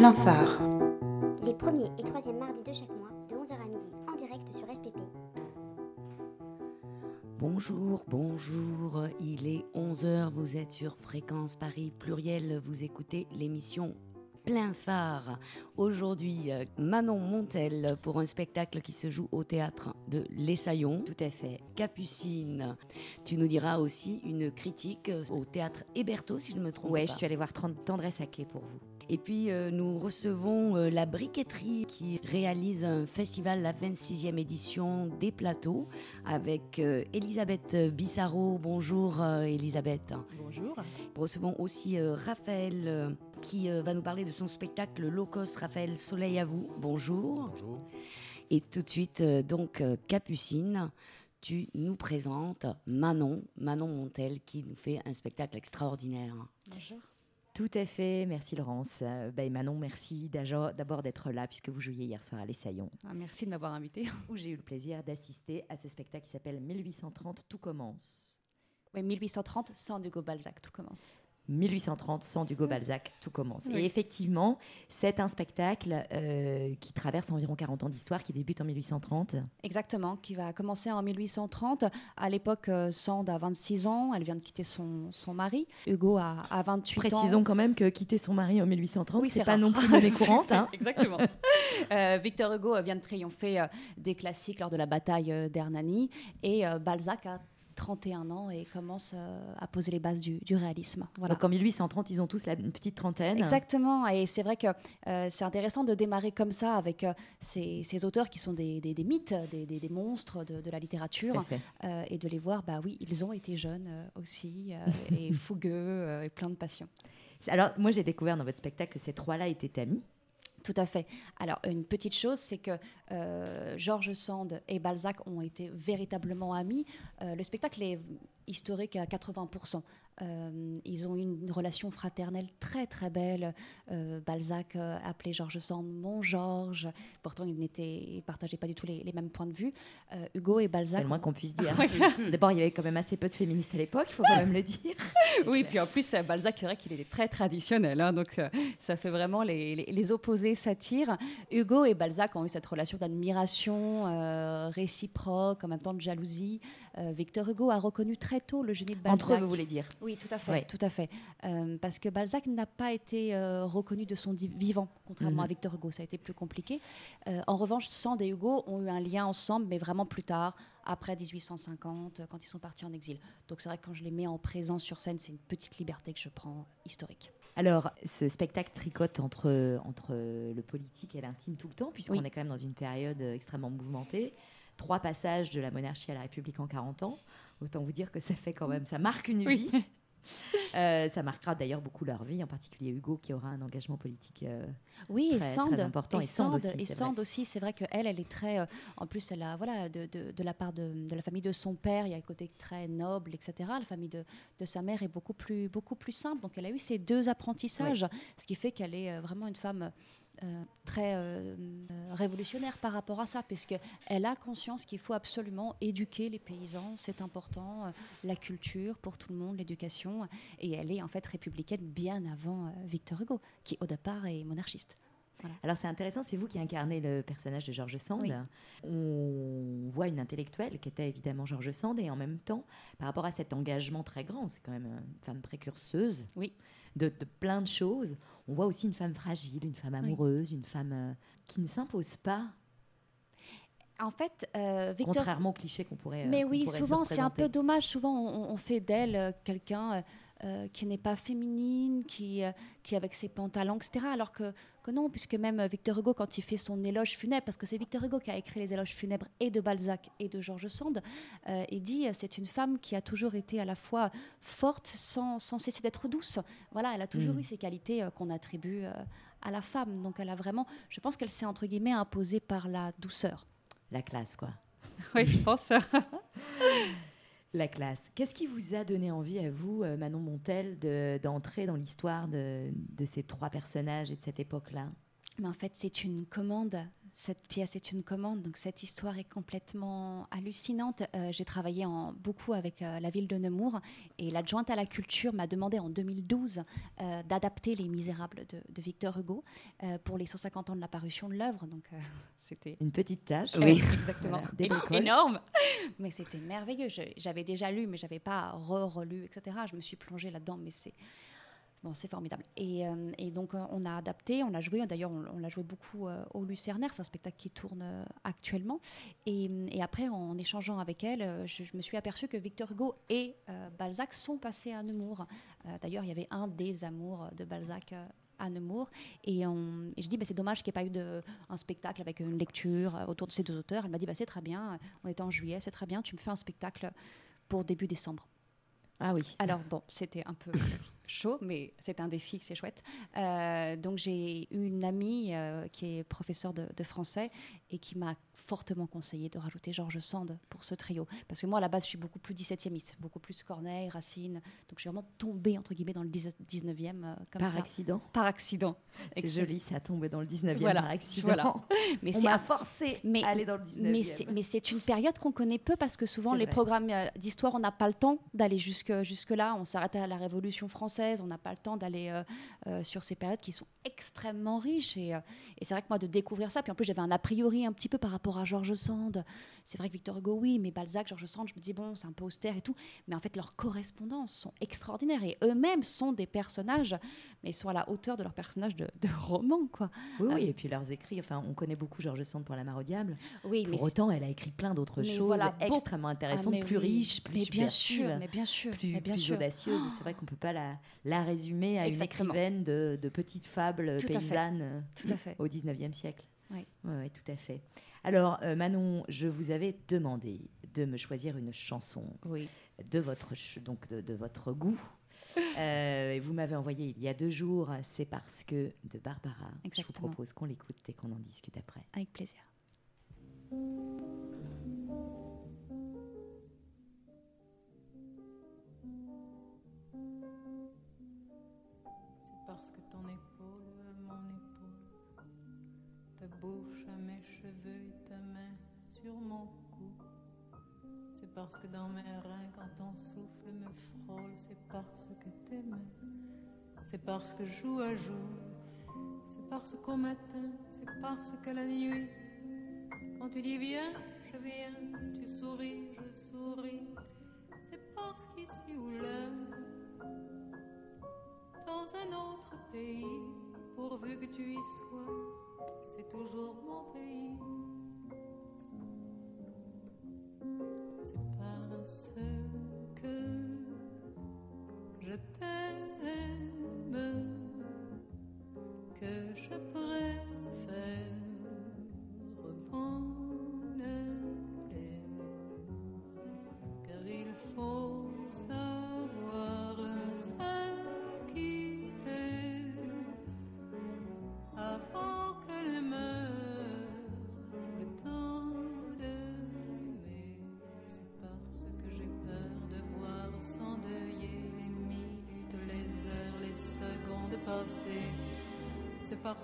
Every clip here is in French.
plein phare. Les premiers et troisièmes mardis de chaque mois, de 11h à midi, en direct sur FPP. Bonjour, bonjour, il est 11h, vous êtes sur Fréquence Paris Pluriel, vous écoutez l'émission plein phare. Aujourd'hui, euh, Manon Montel pour un spectacle qui se joue au théâtre de l'Essaillon. Tout à fait. Capucine, tu nous diras aussi une critique au théâtre Héberto, si je me trompe Ouais, pas. je suis allée voir Tendresse Quai pour vous. Et puis euh, nous recevons euh, la briqueterie qui réalise un festival, la 26e édition des plateaux, avec euh, Elisabeth Bissaro. Bonjour euh, Elisabeth. Bonjour. Nous recevons aussi euh, Raphaël euh, qui euh, va nous parler de son spectacle Low Cost. Raphaël Soleil à vous. Bonjour. Bonjour. Et tout de suite, euh, donc euh, Capucine, tu nous présentes Manon, Manon Montel, qui nous fait un spectacle extraordinaire. Bonjour. Tout à fait, merci Laurence. Ben, Manon, merci d'abord d'être là puisque vous jouiez hier soir à l'Essaillon, Ah, merci de m'avoir invité. où j'ai eu le plaisir d'assister à ce spectacle qui s'appelle 1830, tout commence. Oui, 1830, sans Hugo Balzac, tout commence. 1830, sans Hugo Balzac, tout commence. Oui. Et effectivement, c'est un spectacle euh, qui traverse environ 40 ans d'histoire, qui débute en 1830. Exactement, qui va commencer en 1830. À l'époque, euh, Sand a 26 ans, elle vient de quitter son, son mari. Hugo a, a 28 ans. Précisons quand même que quitter son mari en 1830, Oui, c'est pas rare. non plus monnaie courante. hein. Exactement. Euh, Victor Hugo vient de triompher des classiques lors de la bataille d'Hernani et Balzac a 31 ans et commence euh, à poser les bases du, du réalisme. Voilà. Donc en 1830, ils ont tous la une petite trentaine. Exactement, et c'est vrai que euh, c'est intéressant de démarrer comme ça avec euh, ces, ces auteurs qui sont des, des- des mythes, des, monstres de, de la littérature, et de les voir, bah oui, ils ont été jeunes aussi, et fougueux, et plein de passion. Alors, moi, j'ai découvert dans votre spectacle que ces trois-là étaient amis. Tout à fait. Alors, une petite chose, c'est que euh, Georges Sand et Balzac ont été véritablement amis. Euh, le spectacle est historique à 80%. Euh, ils ont eu une relation fraternelle très très belle. Euh, Balzac appelait Georges Sand mon Georges. Pourtant, ils ne partageaient pas du tout les, les mêmes points de vue. Hugo et C'est Balzac. le moins qu'on puisse dire. Ouais. D'abord, il y avait quand même assez peu de féministes à l'époque, il faut quand même le dire. Oui, puis en plus, Balzac, c'est vrai qu'il était très traditionnel, hein, donc ça fait vraiment les, les- les opposés s'attirent. Hugo et Balzac ont eu cette relation d'admiration euh, réciproque, en même temps de jalousie. Euh, Victor Hugo a reconnu très tôt le génie de Balzac. Entre eux, vous voulez dire. Oui, tout à fait, tout à fait. Euh, parce que Balzac n'a pas été reconnu de son vivant, contrairement Mhm. à Victor Hugo, ça a été plus compliqué. En revanche, Sand et Hugo ont eu un lien ensemble, mais vraiment plus tard, après 1850, euh, quand ils sont partis en exil. Donc c'est vrai que quand je les mets en présence sur scène, c'est une petite liberté que je prends historique. Alors, ce spectacle tricote entre, entre le politique et l'intime tout le temps, puisqu'on Oui. est quand même dans une période euh, extrêmement mouvementée. Trois passages de la monarchie à la République en 40 ans. Autant vous dire que ça fait quand même, ça marque une Oui. vie. Euh, ça marquera d'ailleurs beaucoup leur vie, en particulier Hugo qui aura un engagement politique. euh, Oui, et Très- Sand, très important. Et Sand aussi, et c'est Sand aussi, c'est vrai qu'elle, elle est très. euh, en plus, elle a, voilà, de, de- de la part de, de la famille de son père, il y a un côté très noble, etc. La famille de, sa mère est beaucoup plus, beaucoup plus simple. Donc, elle a eu ces deux apprentissages, ce qui fait qu'elle est vraiment une femme. Euh, très euh, euh, révolutionnaire par rapport à ça, puisqu'elle a conscience qu'il faut absolument éduquer les paysans, c'est important, la culture pour tout le monde, l'éducation, et elle est en fait républicaine bien avant Victor Hugo, qui au départ est monarchiste. Alors c'est intéressant, c'est vous qui incarnez le personnage de Georges Sand. Oui. On voit une intellectuelle qui était évidemment Georges Sand et en même temps, par rapport à cet engagement très grand, c'est quand même une femme précurseuse Oui. de, de plein de choses, on voit aussi une femme fragile, une femme amoureuse, une femme euh, qui ne s'impose pas, En fait, euh, Victor. contrairement au cliché qu'on pourrait. euh, Mais oui, pourrait souvent c'est un peu dommage. Souvent on, on fait d'elle quelqu'un euh, qui n'est pas féminine, qui, euh, qui est avec ses pantalons, etc. Alors que, que non, puisque même euh, Victor Hugo, quand il fait son éloge funèbre, parce que c'est Victor Hugo qui a écrit les éloges funèbres et de Balzac et de Georges Sand, euh, il dit euh, c'est une femme qui a toujours été à la fois forte sans, sans cesser d'être douce. Voilà, elle a toujours Mm. eu ces qualités qu'on attribue à la femme. Donc elle a vraiment, je pense qu'elle s'est entre guillemets imposée par la douceur. La classe, quoi. Oui, je pense. La classe. Qu'est-ce qui vous a donné envie à vous, euh, Manon Montel, de- d'entrer dans l'histoire de, de ces trois personnages et de cette époque-là? Mais en fait, c'est une commande. Cette pièce est une commande, donc cette histoire est complètement hallucinante. Euh, j'ai travaillé en, beaucoup avec euh, la ville de Nemours et l'adjointe à la culture m'a demandé en 2012 euh, d'adapter Les Misérables de, de Victor Hugo pour les 150 ans de la parution de l'œuvre. Donc c'était Une petite tâche. Oui. exactement Voilà, énorme. Mais c'était merveilleux. J'avais déjà lu, mais j'avais pas re-relu, etc. Je me suis plongée là-dedans, mais c'est Bon, c'est formidable. Et, euh, et donc, euh, on a adapté, on l'a joué. D'ailleurs, on, on l'a joué beaucoup euh, au Lucernaire. C'est un spectacle qui tourne euh, actuellement. Et, et après, en échangeant avec elle, je, je me suis aperçue que Victor Hugo et Balzac sont passés à Nemours. D'ailleurs, il y avait un des amours de Balzac. à Nemours et, on- et je dis bah, c'est dommage qu'il n'y ait pas eu de, un spectacle avec une lecture autour de ces deux auteurs elle m'a dit bah, c'est très bien on était en juillet c'est très bien tu me fais un spectacle pour début décembre Ah oui. alors bon, c'était un peu chaud, mais c'est un défi, c'est chouette. Euh, donc j'ai une amie euh, qui est professeure de, de français et qui m'a fortement conseillé de rajouter Georges Sand pour ce trio. Parce que moi, à la base, je suis beaucoup plus 17e, beaucoup plus Corneille, Racine. Donc je suis vraiment tombée, entre guillemets, dans le 19e euh, comme Par ça. accident. Par accident. C'est joli, ça tombe dans le 19e Voilà, par accident. voilà. Mais On c'est m'a forcé mais- à aller dans le 19e. mais c'est- une période qu'on connaît peu parce que souvent les vrai. programmes d'histoire, on n'a pas le temps d'aller jusque, jusque là. On s'arrête à la Révolution française, on n'a pas le temps d'aller euh, euh, sur ces périodes qui sont extrêmement riches. Et, euh, et c'est vrai que moi de découvrir ça, puis en plus j'avais un a priori un petit peu par rapport à Georges Sand. C'est vrai que Victor Hugo, oui, mais Balzac, Georges Sand, je me dis bon, c'est un peu austère et tout. Mais en fait leurs correspondances sont extraordinaires et eux-mêmes sont des personnages, mais ils sont à la hauteur de leurs personnages de, de romans, quoi. Oui, oui, Ah. et puis leurs écrits, enfin, on connaît beaucoup Georges Sand pour La Mare au Diable. Oui, mais Pour autant, elle a écrit plein d'autres choses voilà, extrêmement Ah, intéressantes, mais plus oui. riches, plus mais bien sûr, mais bien sûr, plus, mais bien plus sûr. audacieuses. Et c'est vrai qu'on ne peut pas la, la résumer à Exactement. une écrivaine de, de petites fables Tout paysannes euh, Tout à fait. au 19e siècle. Oui. Ouais, ouais, tout à fait. Alors, euh, Manon, je vous avais demandé de me choisir une chanson Oui. de votre, donc de, de votre goût. Euh, et vous m'avez envoyé il y a deux jours, c'est parce que de Barbara. Je vous propose qu'on l'écoute et qu'on en discute après. Avec plaisir. Parce que dans mes reins, quand ton souffle me frôle, c'est parce que mains, c'est parce que jour à jour, c'est parce qu'au matin, c'est parce que la nuit, quand tu dis viens, je viens, tu souris, je souris. C'est parce qu'ici ou là, dans un autre pays, pourvu que tu y sois, c'est toujours mon pays. Je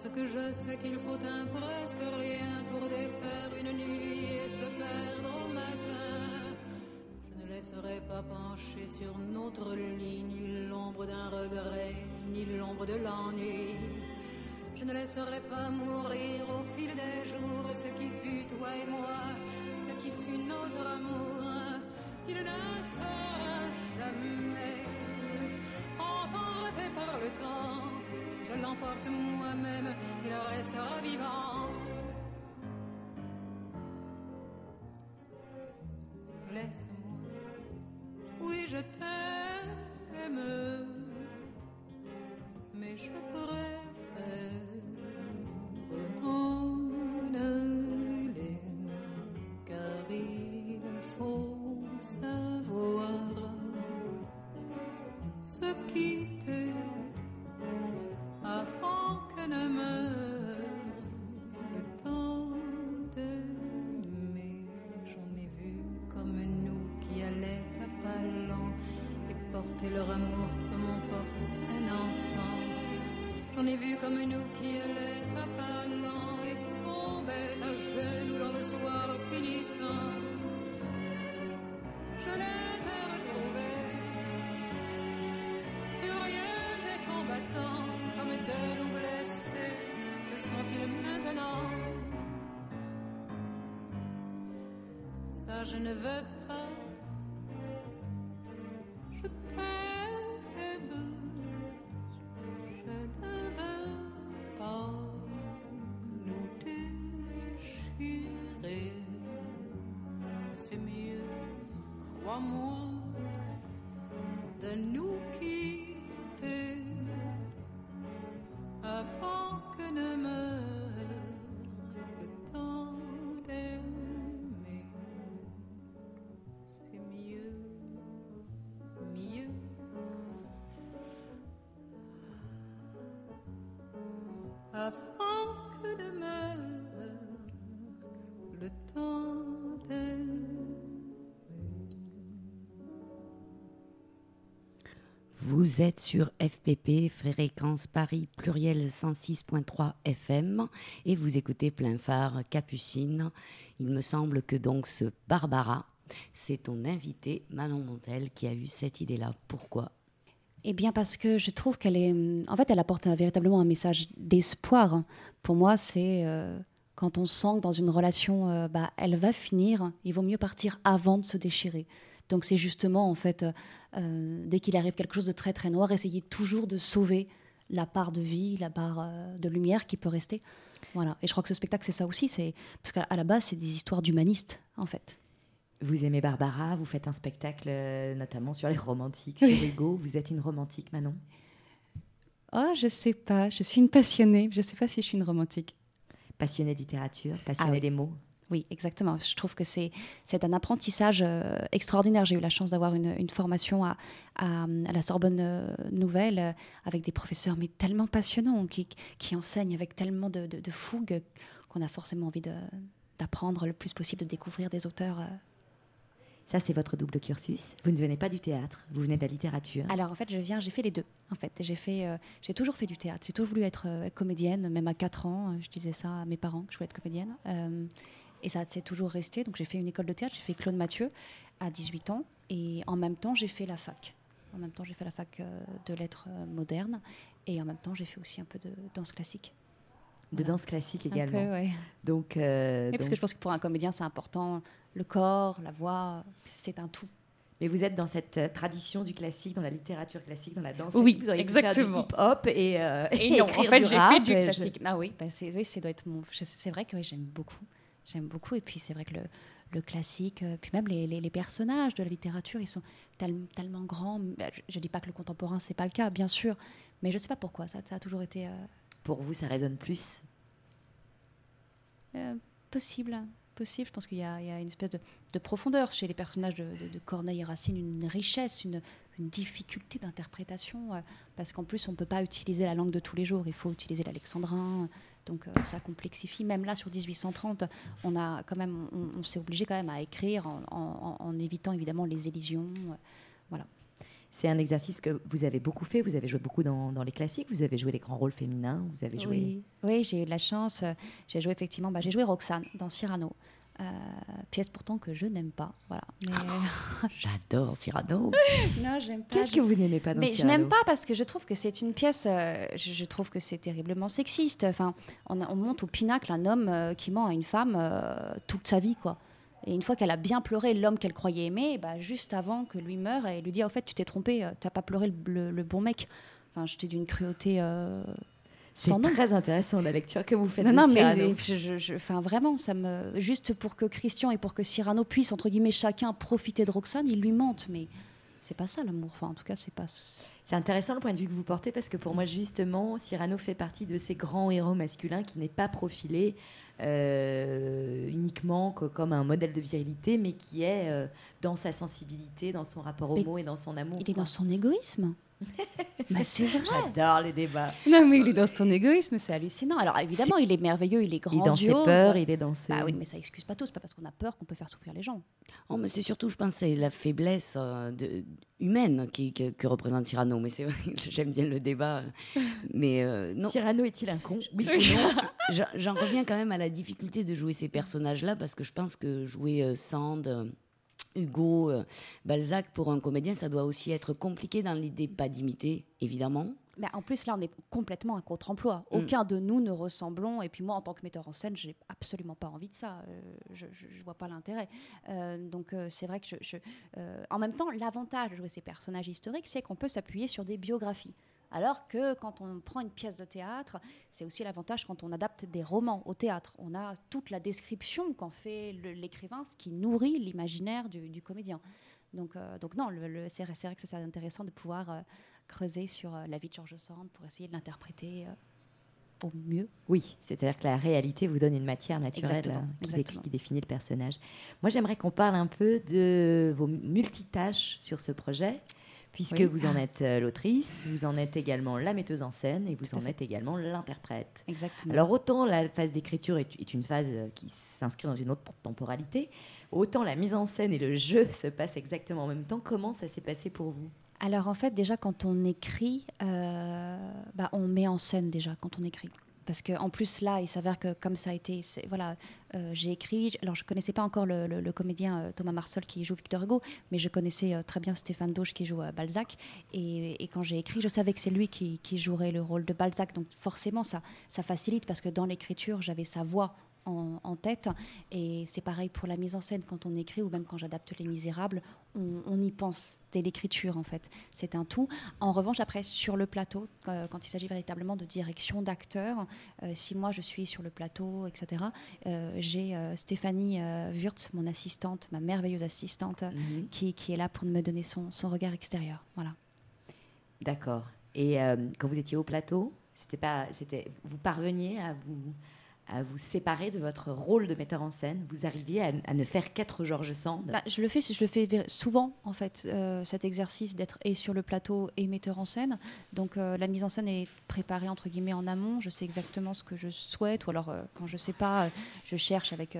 parce que je sais qu'il faut un presque rien pour défaire une nuit et se perdre au matin. Je ne laisserai pas pencher sur notre lit ni l'ombre d'un regret, ni l'ombre de l'ennui. Je ne laisserai pas mourir au fil des jours ce qui fut toi et moi, ce qui fut notre amour. Il ne sera jamais emporté par le temps. Je l'emporte restera vivant. Laisse-moi, oui je t'aime, je ne veux Vous êtes sur FPP, Fréquence Paris pluriel 106.3 FM et vous écoutez plein phare Capucine. Il me semble que donc ce Barbara, c'est ton invité Manon Montel qui a eu cette idée-là. Pourquoi? Eh bien, parce que je trouve qu'elle est. En fait, elle apporte véritablement un message d'espoir. Pour moi, c'est euh, quand on sent que dans une relation, euh, bah, elle va finir, il vaut mieux partir avant de se déchirer. Donc, c'est justement, en fait, euh, dès qu'il arrive quelque chose de très, très noir, essayer toujours de sauver la part de vie, la part euh, de lumière qui peut rester. Voilà. Et je crois que ce spectacle, c'est ça aussi. C'est Parce qu'à la base, c'est des histoires d'humanistes, en fait. Vous aimez Barbara, vous faites un spectacle euh, notamment sur les romantiques, sur Hugo. Vous êtes une romantique, Manon? Oh, je sais pas. Je suis une passionnée. Je sais pas si je suis une romantique. Passionnée de littérature, passionnée Ah oui. des mots. Oui, exactement. Je trouve que c'est c'est un apprentissage euh, extraordinaire. J'ai eu la chance d'avoir une, une formation à, à, à la Sorbonne euh, Nouvelle euh, avec des professeurs mais tellement passionnants qui, qui enseignent avec tellement de, de- de fougue qu'on a forcément envie de- d'apprendre le plus possible, de découvrir des auteurs. Ça, c'est votre double cursus. Vous ne venez pas du théâtre, vous venez de la littérature. Alors en fait, je viens, j'ai fait les deux. En fait, j'ai fait, euh, j'ai toujours fait du théâtre. J'ai toujours voulu être euh, comédienne, même à 4 ans. euh, Je disais ça à mes parents que je voulais être comédienne. Et ça c'est toujours resté. Donc j'ai fait une école de théâtre. J'ai fait Claude Mathieu à 18 ans. Et en même temps, j'ai fait la fac. En même temps, j'ai fait la fac euh, de lettres euh, modernes. Et en même temps, j'ai fait aussi un peu de danse classique. de danse classique Un également. peu, ouais. Donc, euh, Oui, parce que je pense que pour un comédien, c'est important. Le corps, la voix, c'est un tout. Mais vous êtes dans cette euh, tradition du classique, dans la littérature classique, dans la danse Oui, classique. Vous auriez exactement. pu faire du hip-hop et, euh, Et non, en fait, j'ai fait du je- classique. Ah oui, bah, c'est, oui, vrai que oui, j'aime beaucoup. J'aime beaucoup. Et puis, c'est vrai que le, le classique, euh, puis même les, les- les personnages de la littérature, ils sont tel- tellement grands. Bah, Je ne dis pas que le contemporain, c'est pas le cas, bien sûr. Mais je ne sais pas pourquoi. Ça, ça a toujours été euh, Pour vous, ça résonne plus? Euh, possible. Possible. Je pense qu'il y, a il y a une espèce de, de profondeur chez les personnages de, de- de Corneille et Racine, une richesse, une, une difficulté d'interprétation. euh, parce qu'en plus, on ne peut pas utiliser la langue de tous les jours. Il faut utiliser l'alexandrin. Donc, euh, ça complexifie. Même là, sur 1830, on, a quand même, on, on s'est obligé quand même à écrire en, en- en évitant évidemment les élisions. euh, C'est un exercice que vous avez beaucoup fait. Vous avez joué beaucoup dans, dans les classiques. Vous avez joué les grands rôles féminins. Vous avez joué. Oui, oui j'ai eu de la chance. J'ai joué effectivement, bah, j'ai joué Roxane dans Cyrano. Euh, pièce pourtant que je n'aime pas. Voilà. Mais, J'adore Cyrano. non, j'aime pas. Qu'est-ce je- que vous n'aimez pas dans Mais je n'aime pas parce que je trouve que c'est une pièce. euh, je, je trouve que c'est terriblement sexiste. Enfin, on, monte au pinacle un homme euh, qui ment à une femme euh, toute sa vie, quoi. Et une fois qu'elle a bien pleuré l'homme qu'elle croyait aimer, bah, juste avant que lui meure, elle lui dit "En fait, tu t'es trompé. Tu n'as pas pleuré le, le- le bon mec." Enfin, j'étais d'une cruauté. C'est très intéressant la lecture que vous faites Non, de non, mais Cyrano. je, je- je- enfin, vraiment, ça me juste pour que Christian et pour que Cyrano puissent entre guillemets chacun profiter de Roxane, ils lui mentent, mais c'est pas ça l'amour. Enfin, en tout cas, c'est pas. C'est intéressant le point de vue que vous portez parce que pour moi, justement, Cyrano fait partie de ces grands héros masculins qui n'est pas profilé euh, uniquement co- comme un modèle de virilité, mais qui est euh, dans sa sensibilité, dans son rapport au mot et dans son amour. Il est dans son égoïsme. Mais c'est vrai. J'adore les débats. Non, mais il est dans son égoïsme, c'est hallucinant. Alors évidemment, il est merveilleux, il est Il est dans ses grandiose. peurs, il est dans ses... Bah oui, mais ça excuse pas tout. C'est pas parce qu'on a peur qu'on peut faire souffrir les gens. Oh, mais c'est surtout, je pense, c'est la faiblesse euh, de- humaine qui, que, que représente Cyrano. Mais c'est vrai, j'aime bien le débat. Mais euh, non, Cyrano est-il un con? Oui j'en- j'en reviens quand même à la difficulté de jouer ces personnages-là parce que je pense que jouer euh, Sand, euh, Hugo, euh, Balzac pour un comédien, ça doit aussi être compliqué dans l'idée pas d'imiter, évidemment. Mais en plus, là, on est complètement un contre-emploi. Mm. Aucun de nous ne ressemblons. Et puis moi, en tant que metteur en scène, j'ai absolument pas envie de ça. Euh, je, je vois pas l'intérêt. Euh, donc euh, c'est vrai que je. je- en même temps, l'avantage de jouer ces personnages historiques, c'est qu'on peut s'appuyer sur des biographies. Alors que quand on prend une pièce de théâtre, c'est aussi l'avantage quand on adapte des romans au théâtre. On a toute la description qu'en fait l'écrivain, ce qui nourrit l'imaginaire du, du comédien. Donc, euh, donc non, le, le- c'est vrai que c'est intéressant de pouvoir euh, creuser sur euh, la vie de Georges Sand pour essayer de l'interpréter au mieux. Oui, c'est-à-dire que la réalité vous donne une matière naturelle Exactement, qui, exactement. décrit- qui définit le personnage. Moi, j'aimerais qu'on parle un peu de vos multitâches sur ce projet, puisque Oui. vous en êtes euh, l'autrice, vous en êtes également la metteuse en scène et vous en fait. êtes également l'interprète. Exactement. Alors autant la phase d'écriture est, est une phase euh, qui s'inscrit dans une autre temporalité, autant la mise en scène et le jeu se passent exactement en même temps. Comment ça s'est passé pour vous? Alors en fait, déjà quand on écrit, euh, bah, on met en scène déjà quand on écrit. Parce qu'en plus là, il s'avère que comme ça a été, voilà, euh, j'ai écrit. Alors je connaissais pas encore le, comédien euh, Thomas Marsol qui joue Victor Hugo, mais je connaissais euh, très bien Stéphane Dauche qui joue Balzac. Et, et quand j'ai écrit, je savais que c'est lui qui, qui jouerait le rôle de Balzac. Donc forcément, ça, ça facilite parce que dans l'écriture, j'avais sa voix en, en tête. Et c'est pareil pour la mise en scène quand on écrit ou même quand j'adapte Les Misérables, on, on y pense dès l'écriture en fait. C'est un tout. En revanche, après sur le plateau, euh, quand il s'agit véritablement de direction d'acteur, euh, si moi je suis sur le plateau, etc., euh, j'ai Stéphanie Wurtz, mon assistante, ma merveilleuse assistante, qui, qui est là pour me donner son, son regard extérieur. Voilà. D'accord. Et quand vous étiez au plateau, c'était pas, c'était, vous parveniez à vous, à vous séparer de votre rôle de metteur en scène. Vous arriviez à, ne faire qu'être Georges Sand. Bah, je le fais, je le fais souvent en fait, euh, cet exercice d'être et sur le plateau et metteur en scène. Donc euh, la mise en scène est préparée entre guillemets en amont. Je sais exactement ce que je souhaite, ou alors euh, quand je sais pas, je cherche avec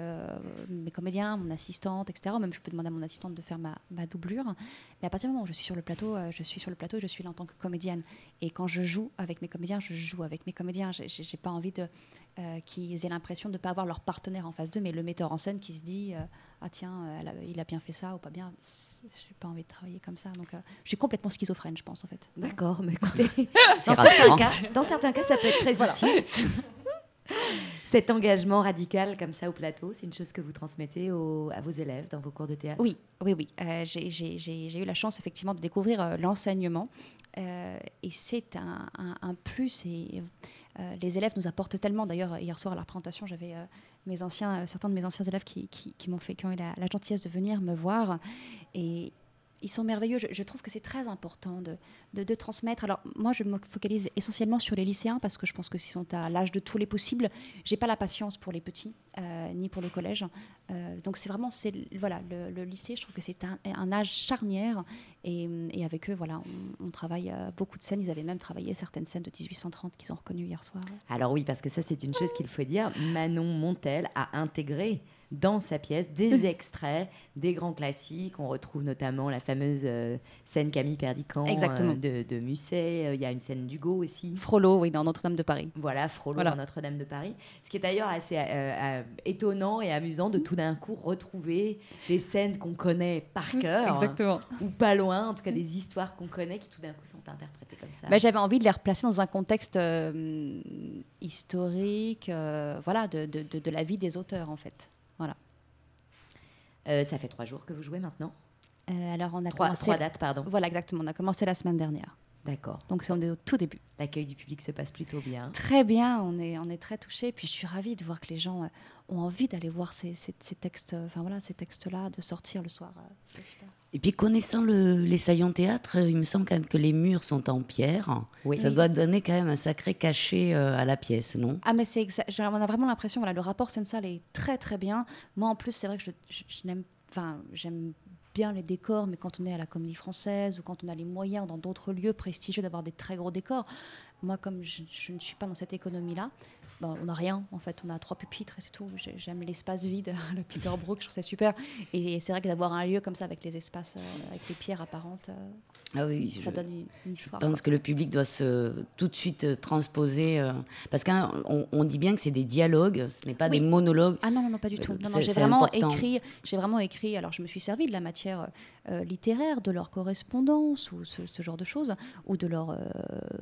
mes comédiens, mon assistante, etc. Même je peux demander à mon assistante de faire ma, doublure. Mais à partir du moment où je suis sur le plateau, je suis sur le plateau je suis là en tant que comédienne. Et quand je joue avec mes comédiens, je joue avec mes comédiens. J'ai j'ai pas envie de euh, qu'ils aient l'impression de ne pas avoir leur partenaire en face d'eux, mais le metteur en scène qui se dit euh, ah tiens, euh, elle a- il a bien fait ça ou pas bien. C'est- J'ai pas envie de travailler comme ça. Donc, euh, je suis complètement schizophrène, je pense en fait. D'accord, mais écoutez, dans certains, cas, dans certains cas, ça peut être très utile. Cet engagement radical comme ça au plateau, c'est une chose que vous transmettez à vos élèves dans vos cours de théâtre? Oui, oui, oui. J'ai- eu la chance effectivement de découvrir l'enseignement et c'est un, un- un plus. Et les élèves nous apportent tellement. D'ailleurs, hier soir à la présentation, j'avais euh, mes anciens, euh, certains de mes anciens élèves qui m'ont fait, qui ont eu la, la gentillesse de venir me voir et ils sont merveilleux. Je, trouve que c'est très important de, de- transmettre. Alors moi, je me focalise essentiellement sur les lycéens parce que je pense que s'ils sont à l'âge de tous les possibles, j'ai pas la patience pour les petits euh, ni pour le collège. Euh, donc c'est vraiment voilà le, lycée. Je trouve que c'est un, un âge charnière et, et avec eux voilà on, on travaille euh, beaucoup de scènes. Ils avaient même travaillé certaines scènes de 1830 qu'ils ont reconnues hier soir. Alors oui, parce que ça, c'est une chose qu'il faut dire. Manon Montel a intégré dans sa pièce des extraits des grands classiques. On retrouve notamment la fameuse euh, scène Camille Perdican Exactement. euh, de, de Musset. Euh, Il y a une scène d'Hugo aussi. Frollo, oui, dans Notre-Dame de Paris. Voilà, Frollo Voilà. dans Notre-Dame de Paris. Ce qui est d'ailleurs assez étonnant et amusant de tout d'un coup retrouver des scènes qu'on connaît par cœur. Exactement. Ou pas loin, en tout cas des histoires qu'on connaît qui tout d'un coup sont interprétées comme ça. Bah, J'avais envie de les replacer dans un contexte euh, historique, voilà, de, de- de- de la vie des auteurs en fait. Euh, ça fait trois jours que vous jouez maintenant Euh, alors on a trois, commencé. trois dates, pardon. Voilà, exactement. On a commencé la semaine dernière. D'accord. Donc c'est on est au tout début. L'accueil du public se passe plutôt bien. Très bien, on est, on est très touchés. Puis je suis ravie de voir que les gens euh, ont envie d'aller voir ces, ces- ces textes, euh, enfin voilà, ces textes-là, de sortir le soir. euh. Et puis connaissant le, les saillants théâtre, il me semble quand même que les murs sont en pierre. Oui. Ça doit donner quand même un sacré cachet euh, à la pièce, non? Ah mais c'est exa- j'ai- on a vraiment l'impression, voilà, le rapport scène-salle est très très bien. Moi en plus, c'est vrai que je, je- je n'aime, enfin j'aime bien les décors, mais quand on est à la Comédie Française ou quand on a les moyens dans d'autres lieux prestigieux d'avoir des très gros décors, moi, comme je, ne suis pas dans cette économie-là, ben, on n'a rien en fait, on a trois pupitres et c'est tout. J'ai- J'aime l'espace vide, le Peter Brook, je trouve ça super. Et, c'est vrai que d'avoir un lieu comme ça avec les espaces, euh, avec les pierres apparentes, euh, Ah oui, ça je- donne une, une Je histoire. pense que le public doit se tout de suite euh, transposer euh, parce qu'on on dit bien que c'est des dialogues, ce n'est pas Oui. des monologues. Ah non, non, pas du tout. Non, non, c'est- j'ai vraiment important. écrit. J'ai vraiment écrit. Alors, je me suis servi de la matière euh, littéraire, de leur correspondance ou ce, ce genre de choses, ou de leur euh,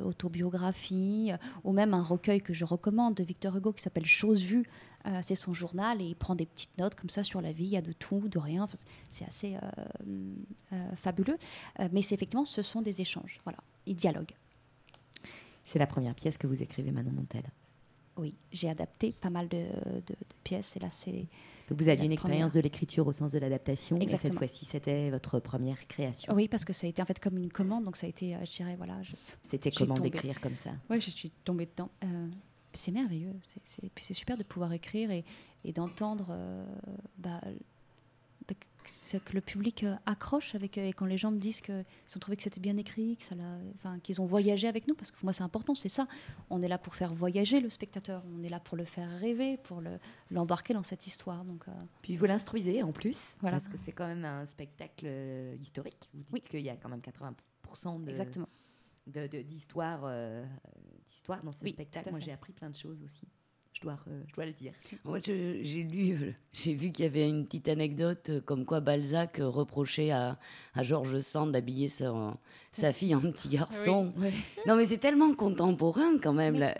autobiographie, ou même un recueil que je recommande de Victor Hugo qui s'appelle Choses vues. Euh, c'est son journal et il prend des petites notes comme ça sur la vie. Il y a de tout, de rien. Enfin, c'est assez euh, euh, fabuleux. Mais c'est effectivement, ce sont des échanges. Voilà, ils dialoguent. C'est la première pièce que vous écrivez, Manon Montel. Oui, j'ai adapté pas mal de, de- de pièces et là, c'est Donc vous aviez une expérience de l'écriture au sens de l'adaptation, et cette fois-ci, c'était votre première création. Oui, parce que ça a été en fait comme une commande, donc ça a été, je dirais, voilà. C'était comment d'écrire comme ça? Ouais, je suis tombée dedans. Euh, c'est merveilleux. C'est, puis c'est super de pouvoir écrire et, et d'entendre euh, bah, bah, que le public euh, accroche avec euh, et quand les gens me disent qu'ils ont trouvé que c'était bien écrit, que ça l'a- enfin, qu'ils ont voyagé avec nous, parce que moi c'est important, c'est ça. On est là pour faire voyager le spectateur, on est là pour le faire rêver, pour le, l'embarquer dans cette histoire. Donc, euh, Puis vous l'instruisez en plus, Voilà. parce que c'est quand même un spectacle historique. Vous dites Oui. qu'il y a quand même 80% de, exactement. De- d'histoire, euh, d'histoire dans ce Oui, spectacle. Moi, j'ai appris plein de choses aussi. Je dois, je dois le dire. Moi, j'ai lu, euh, j'ai vu qu'il y avait une petite anecdote euh, comme quoi Balzac reprochait à, à Georges Sand d'habiller sa fille en petit garçon. Non, mais c'est tellement contemporain quand même. Là.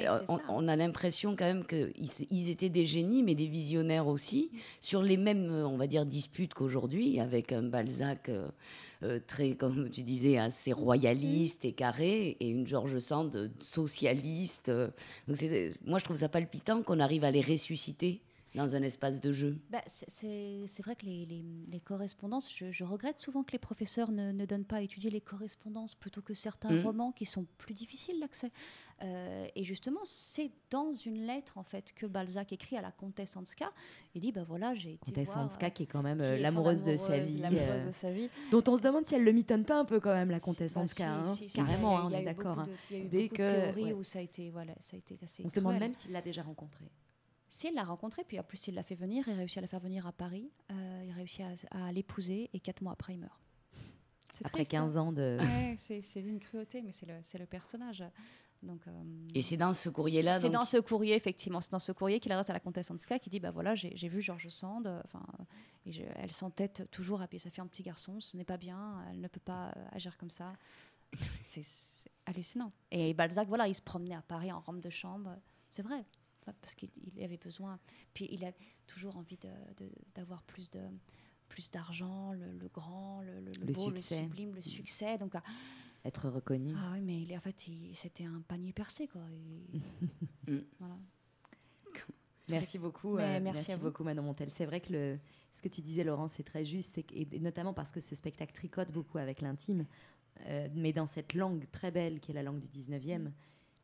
on, a l'impression quand même qu'ils ils étaient des génies, mais des visionnaires aussi, sur les mêmes, on va dire, disputes qu'aujourd'hui, avec un Balzac euh, euh, très, comme tu disais, assez royaliste et carré, et une Georges Sand euh, socialiste. euh. Donc moi, je trouve ça palpitant qu'on arrive à les ressusciter dans un espace de jeu. Bah, c'est- vrai que les, les- les correspondances, je, je regrette souvent que les professeurs ne, ne donnent pas à étudier les correspondances plutôt que certains Mhm. romans qui sont plus difficiles d'accès. Euh, et justement, c'est dans une lettre en fait que Balzac écrit à la comtesse Hanska. Il dit bah voilà, j'ai été Comtesse voir, Hanska, qui est quand même euh, l'amoureuse de sa vie, l'amoureuse euh, de sa vie. dont on se demande si elle le mitonne pas un peu quand même, la comtesse Bah, Hanska. si, hein. si, si, Carrément, hein, on il y a est eu d'accord. beaucoup hein. de- Il y a eu Dès beaucoup que- de théories ouais. où ça a été voilà, ça a été assez. On se demande même s'il l'a déjà rencontrée. Si elle l'a rencontrée, puis en plus il l'a fait venir, il réussit à la faire venir à Paris, euh, il réussit à, à l'épouser et quatre mois après il meurt. C'est Après triste, hein. 15 ans de... Ouais, c'est une cruauté, mais c'est le, personnage. Donc, euh, Et c'est dans ce courrier-là. c'est donc, dans ce courrier, effectivement, c'est dans ce courrier qu'il adresse à la comtesse Hanska qui dit bah voilà, j'ai vu Georges Sand, euh, enfin, et je- elle s'entête toujours à payer sa fille en petit garçon, ce n'est pas bien, elle ne peut pas agir comme ça. C'est hallucinant. Et Balzac, voilà, il se promenait à Paris en robe de chambre, c'est vrai, parce qu'il il avait besoin. Puis il a toujours envie de- de- d'avoir plus de plus d'argent, le, le grand, le, le- le Le beau, succès. le sublime, le succès. Donc, ah, Être reconnu. ah oui, mais il, en fait, c'était un panier percé, quoi. Mm. voilà. Merci beaucoup, euh, merci merci, à vous. beaucoup Manon Montel. C'est vrai que le, ce que tu disais, Laurent, c'est très juste, et notamment parce que ce spectacle tricote beaucoup avec l'intime, euh, mais dans cette langue très belle qui est la langue du 19e,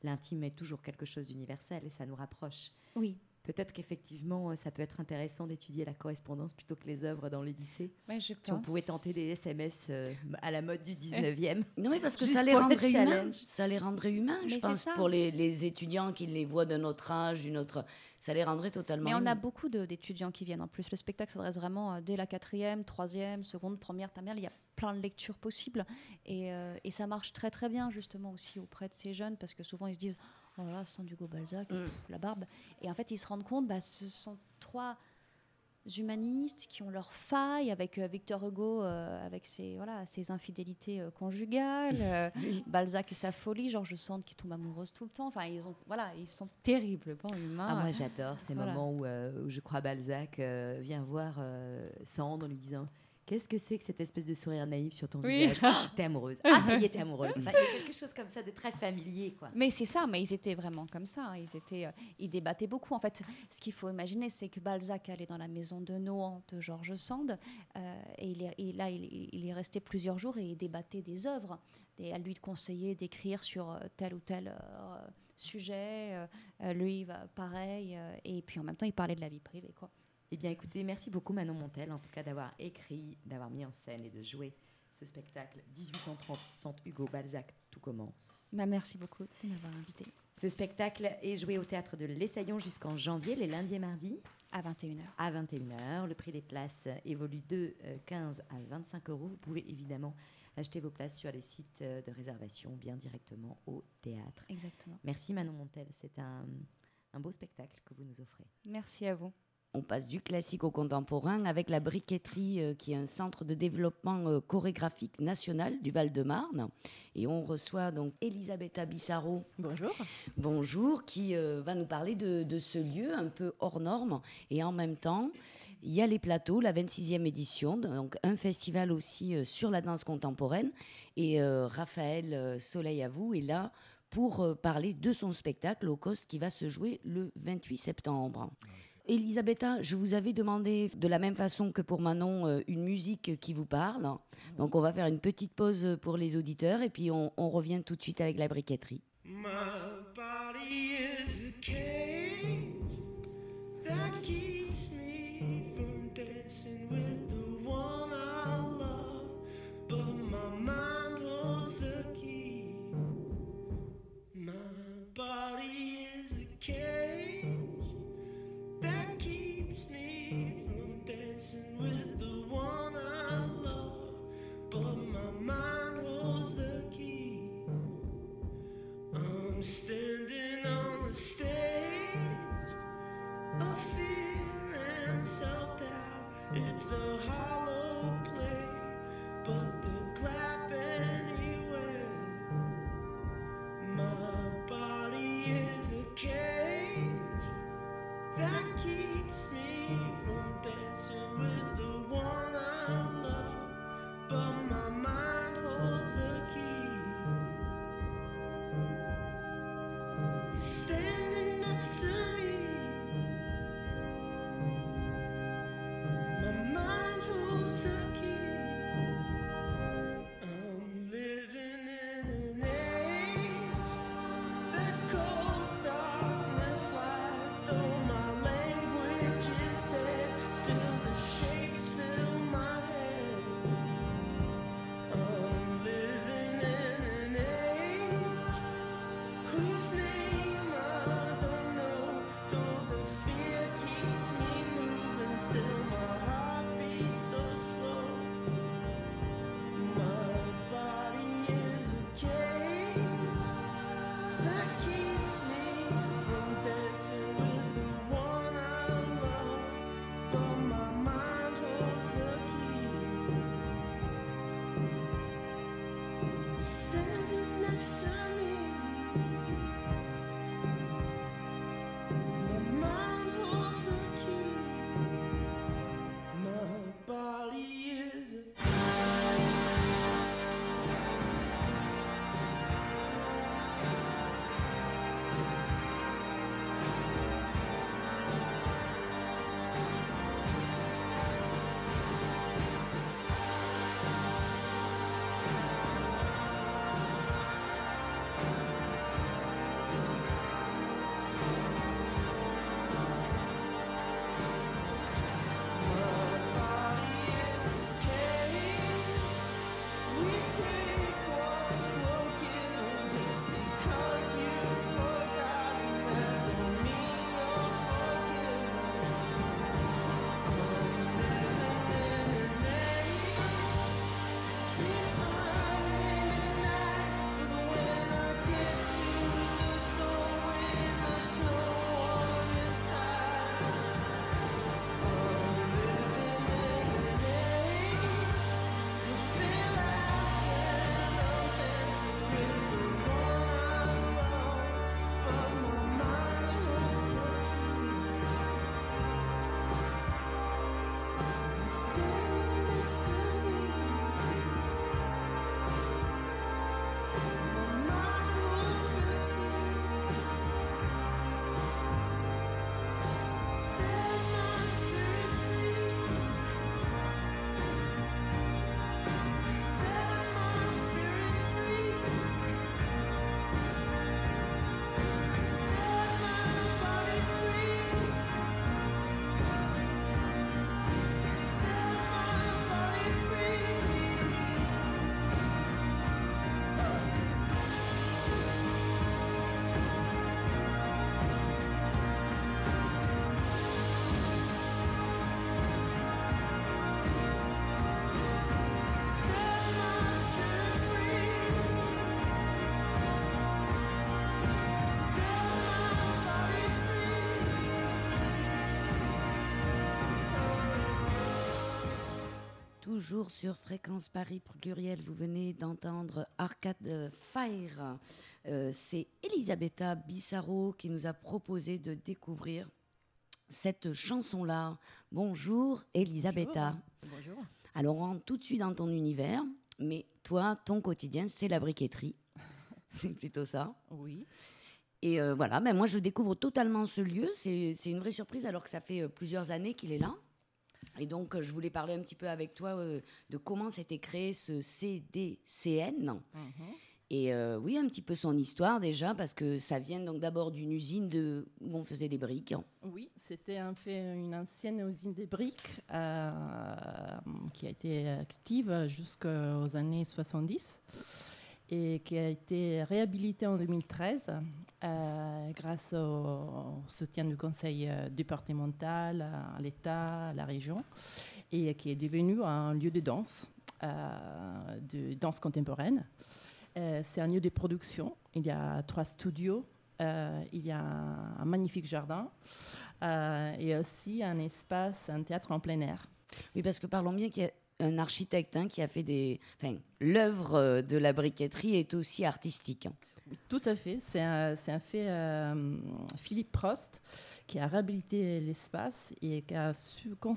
l'intime est toujours quelque chose d'universel et ça nous rapproche. Oui, Peut-être qu'effectivement, euh, ça peut être intéressant d'étudier la correspondance plutôt que les œuvres dans les lycées. ouais, je Si on pense. pouvait tenter des SMS euh, à la mode du 19e. Non, mais parce que ça les rendrait humains. Ça les rendrait humains, Mais je pense, ça. pour les, les étudiants qui les voient de notre âge, d'une autre. Ça les rendrait totalement. Mais on a beaucoup d'étudiants qui viennent. En plus, le spectacle s'adresse vraiment euh, dès la quatrième, troisième, seconde, première, terminale. Il y a plein de lectures possibles. Et, euh, et ça marche très très bien, justement, aussi auprès de ces jeunes, parce que souvent ils se disent Oh là là, sans Hugo Balzac, Mm. pff, la barbe. Et en fait, ils se rendent compte, bah, ce sont trois humanistes qui ont leurs failles, avec euh, Victor Hugo, euh, avec ses, voilà, ses infidélités euh, conjugales, Balzac et sa folie, Georges Sand qui tombe amoureuse tout le temps. Enfin, ils, ont, voilà, ils sont terriblement humains. Ah, moi, j'adore ces Voilà. moments où, où je crois Balzac vient voir Sand en lui disant Qu'est-ce que c'est que cette espèce de sourire naïf sur ton Oui. visage? T'es amoureuse. Ah, ça y est, t'es amoureuse. Enfin, il y a quelque chose comme ça de très familier, quoi. Mais c'est ça, mais ils étaient vraiment comme ça. hein. Ils, étaient, euh, ils débattaient beaucoup. En fait, ce qu'il faut imaginer, c'est que Balzac allait dans la maison de Nohant de Georges Sand. euh, et il est, et là, il, il est resté plusieurs jours et il débattait des œuvres. Et à lui de conseiller d'écrire sur euh, tel ou tel euh, sujet. lui, va pareil. et puis en même temps, il parlait de la vie privée. Quoi. Eh bien, écoutez, merci beaucoup Manon Montel, en tout cas d'avoir écrit, d'avoir mis en scène et de jouer ce spectacle 1830 Centre Hugo Balzac, tout commence. Bah, merci beaucoup de m'avoir invité. Ce spectacle est joué au théâtre de l'Essaillon jusqu'en janvier, les lundis et mardis. À 21h. À 21h. Le prix des places évolue de 15 à 25 euros. Vous pouvez évidemment acheter vos places sur les sites de réservation, bien directement au théâtre. Exactement. Merci Manon Montel, c'est un, un beau spectacle que vous nous offrez. Merci à vous. On passe du classique au contemporain avec la briqueterie euh, qui est un centre de développement euh, chorégraphique national du Val-de-Marne. Et on reçoit donc Elisabetta Bissaro. Bonjour. Bonjour, qui euh, va nous parler de, de, ce lieu un peu hors norme. Et en même temps, il y a les plateaux, la 26e édition, donc un festival aussi sur la danse contemporaine. Et Raphaël Soleil à vous est là pour parler de son spectacle au COS qui va se jouer le 28 septembre. Elisabetta, je vous avais demandé de la même façon que pour Manon euh, une musique qui vous parle. Donc on va faire une petite pause pour les auditeurs et puis on, revient tout de suite avec la briqueterie. Toujours sur Fréquence Paris Pluriel. Vous venez d'entendre Arcade Fire. Euh, C'est Elisabetta Bissaro qui nous a proposé de découvrir cette chanson-là. Bonjour Elisabetta. Bonjour. Alors on rentre tout de suite dans ton univers, mais toi, ton quotidien, c'est la briqueterie. c'est plutôt ça. Oui. Et euh, voilà, ben moi je découvre totalement ce lieu. C'est c'est une vraie surprise alors que ça fait euh, plusieurs années qu'il est là. Et donc euh, je voulais parler un petit peu avec toi euh, de comment s'était créé ce CDCN. Mhm. Et euh, oui, un petit peu son histoire déjà, parce que ça vient donc d'abord d'une usine de, où on faisait des briques. Oui, c'était en fait une ancienne usine de briques euh, qui a été active jusqu'aux années 70 et qui a été réhabilitée en 2013 euh, grâce au soutien du conseil euh, départemental, à l'État, la région, et qui est devenue un lieu de danse, euh, de danse contemporaine. Euh, c'est un lieu de production. Il y a trois studios. euh, il y a un magnifique jardin euh, et aussi un espace, un théâtre en plein air. Oui, parce que parlons bien qu'il y a un architecte hein, qui a fait des. Enfin, l'œuvre euh, de la briqueterie est aussi artistique. hein. Tout à fait. C'est un, fait euh, Philippe Prost qui a réhabilité l'espace et qui a su cons-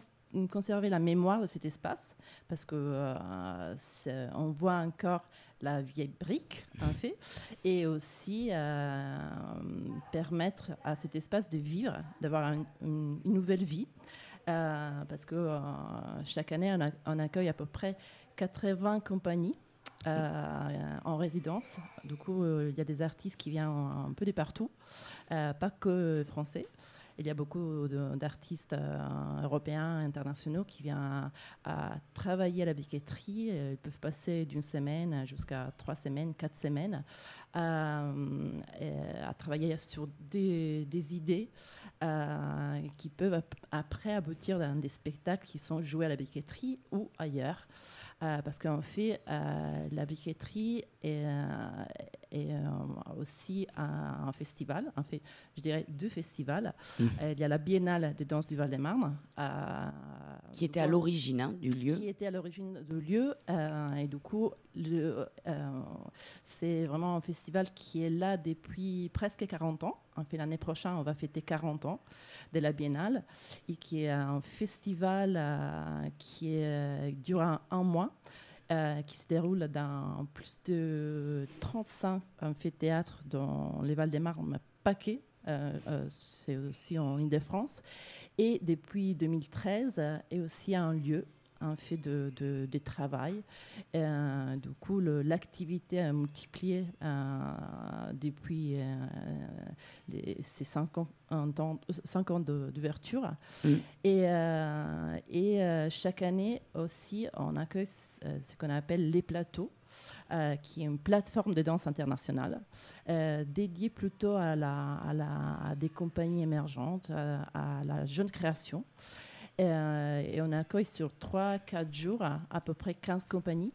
conserver la mémoire de cet espace parce que euh, on voit encore la vieille brique en fait et aussi euh, permettre à cet espace de vivre, d'avoir un- une, une nouvelle vie. Euh, parce que euh, chaque année, on, accueille à peu près 80 compagnies euh, en résidence. Du coup, il y a des artistes qui viennent un, peu de partout, pas que français. Il y a beaucoup d'artistes européens, internationaux qui viennent travailler à la briqueterie. Euh, Ils peuvent passer d'une semaine jusqu'à trois semaines, quatre semaines, à travailler sur des idées euh, qui peuvent ap- après aboutir dans des spectacles qui sont joués à la briqueterie ou ailleurs. Euh, parce qu'en fait, euh, la briqueterie est, est, euh, aussi un, un festival, en fait, je dirais deux festivals. Mhm. Euh, il y a la Biennale de danse du Val-de-Marne. euh, Qui était à l'origine hein, du lieu. qui était à l'origine du lieu. euh, et du coup, euh, c'est vraiment un festival qui est là depuis presque 40 ans. En fait, l'année prochaine, on va fêter 40 ans de la Biennale et qui est un festival euh, qui est, dure un, un mois. Euh, qui se déroule dans plus de 35 amphithéâtres dans les Val-de-Marne, paquet. euh, euh, c'est aussi en Ile-de-France. Et depuis 2013, euh, est aussi un lieu un fait de, de, de travail. Euh, du coup, l'activité a multiplié euh, depuis euh, les- ces 50 ans, cinq ans de- d'ouverture. Mm. Et, et chaque année aussi, on accueille ce qu'on appelle les plateaux. euh, qui est une plateforme de danse internationale euh, dédiée plutôt à, la, à, la- à des compagnies émergentes, à la jeune création. Euh, et on accueille sur 3-4 jours à, à peu près 15 compagnies.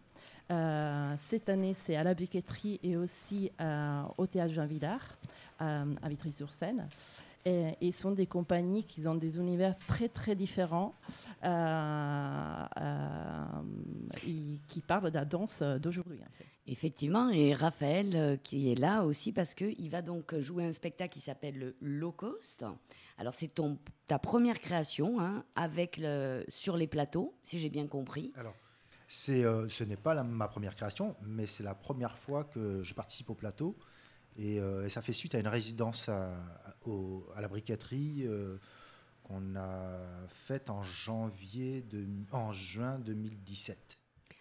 Euh, cette année, c'est à la briqueterie et aussi euh, au théâtre Jean Villard, à Vitry-sur-Seine. Et, sont des compagnies qui ont des univers très très différents euh, euh, et qui parlent de la danse d'aujourd'hui. en fait. Effectivement, et Raphaël euh, qui est là aussi parce qu'il va donc jouer un spectacle qui s'appelle le Low Cost. Alors c'est ton ta première création hein, avec le, sur les plateaux, si j'ai bien compris. Alors, c'est, euh, ce n'est pas la- ma première création, mais c'est la première fois que je participe au plateau. Et, euh, et ça fait suite à une résidence à, à- au- à la briqueterie euh, qu'on a faite en janvier, de, en juin 2017.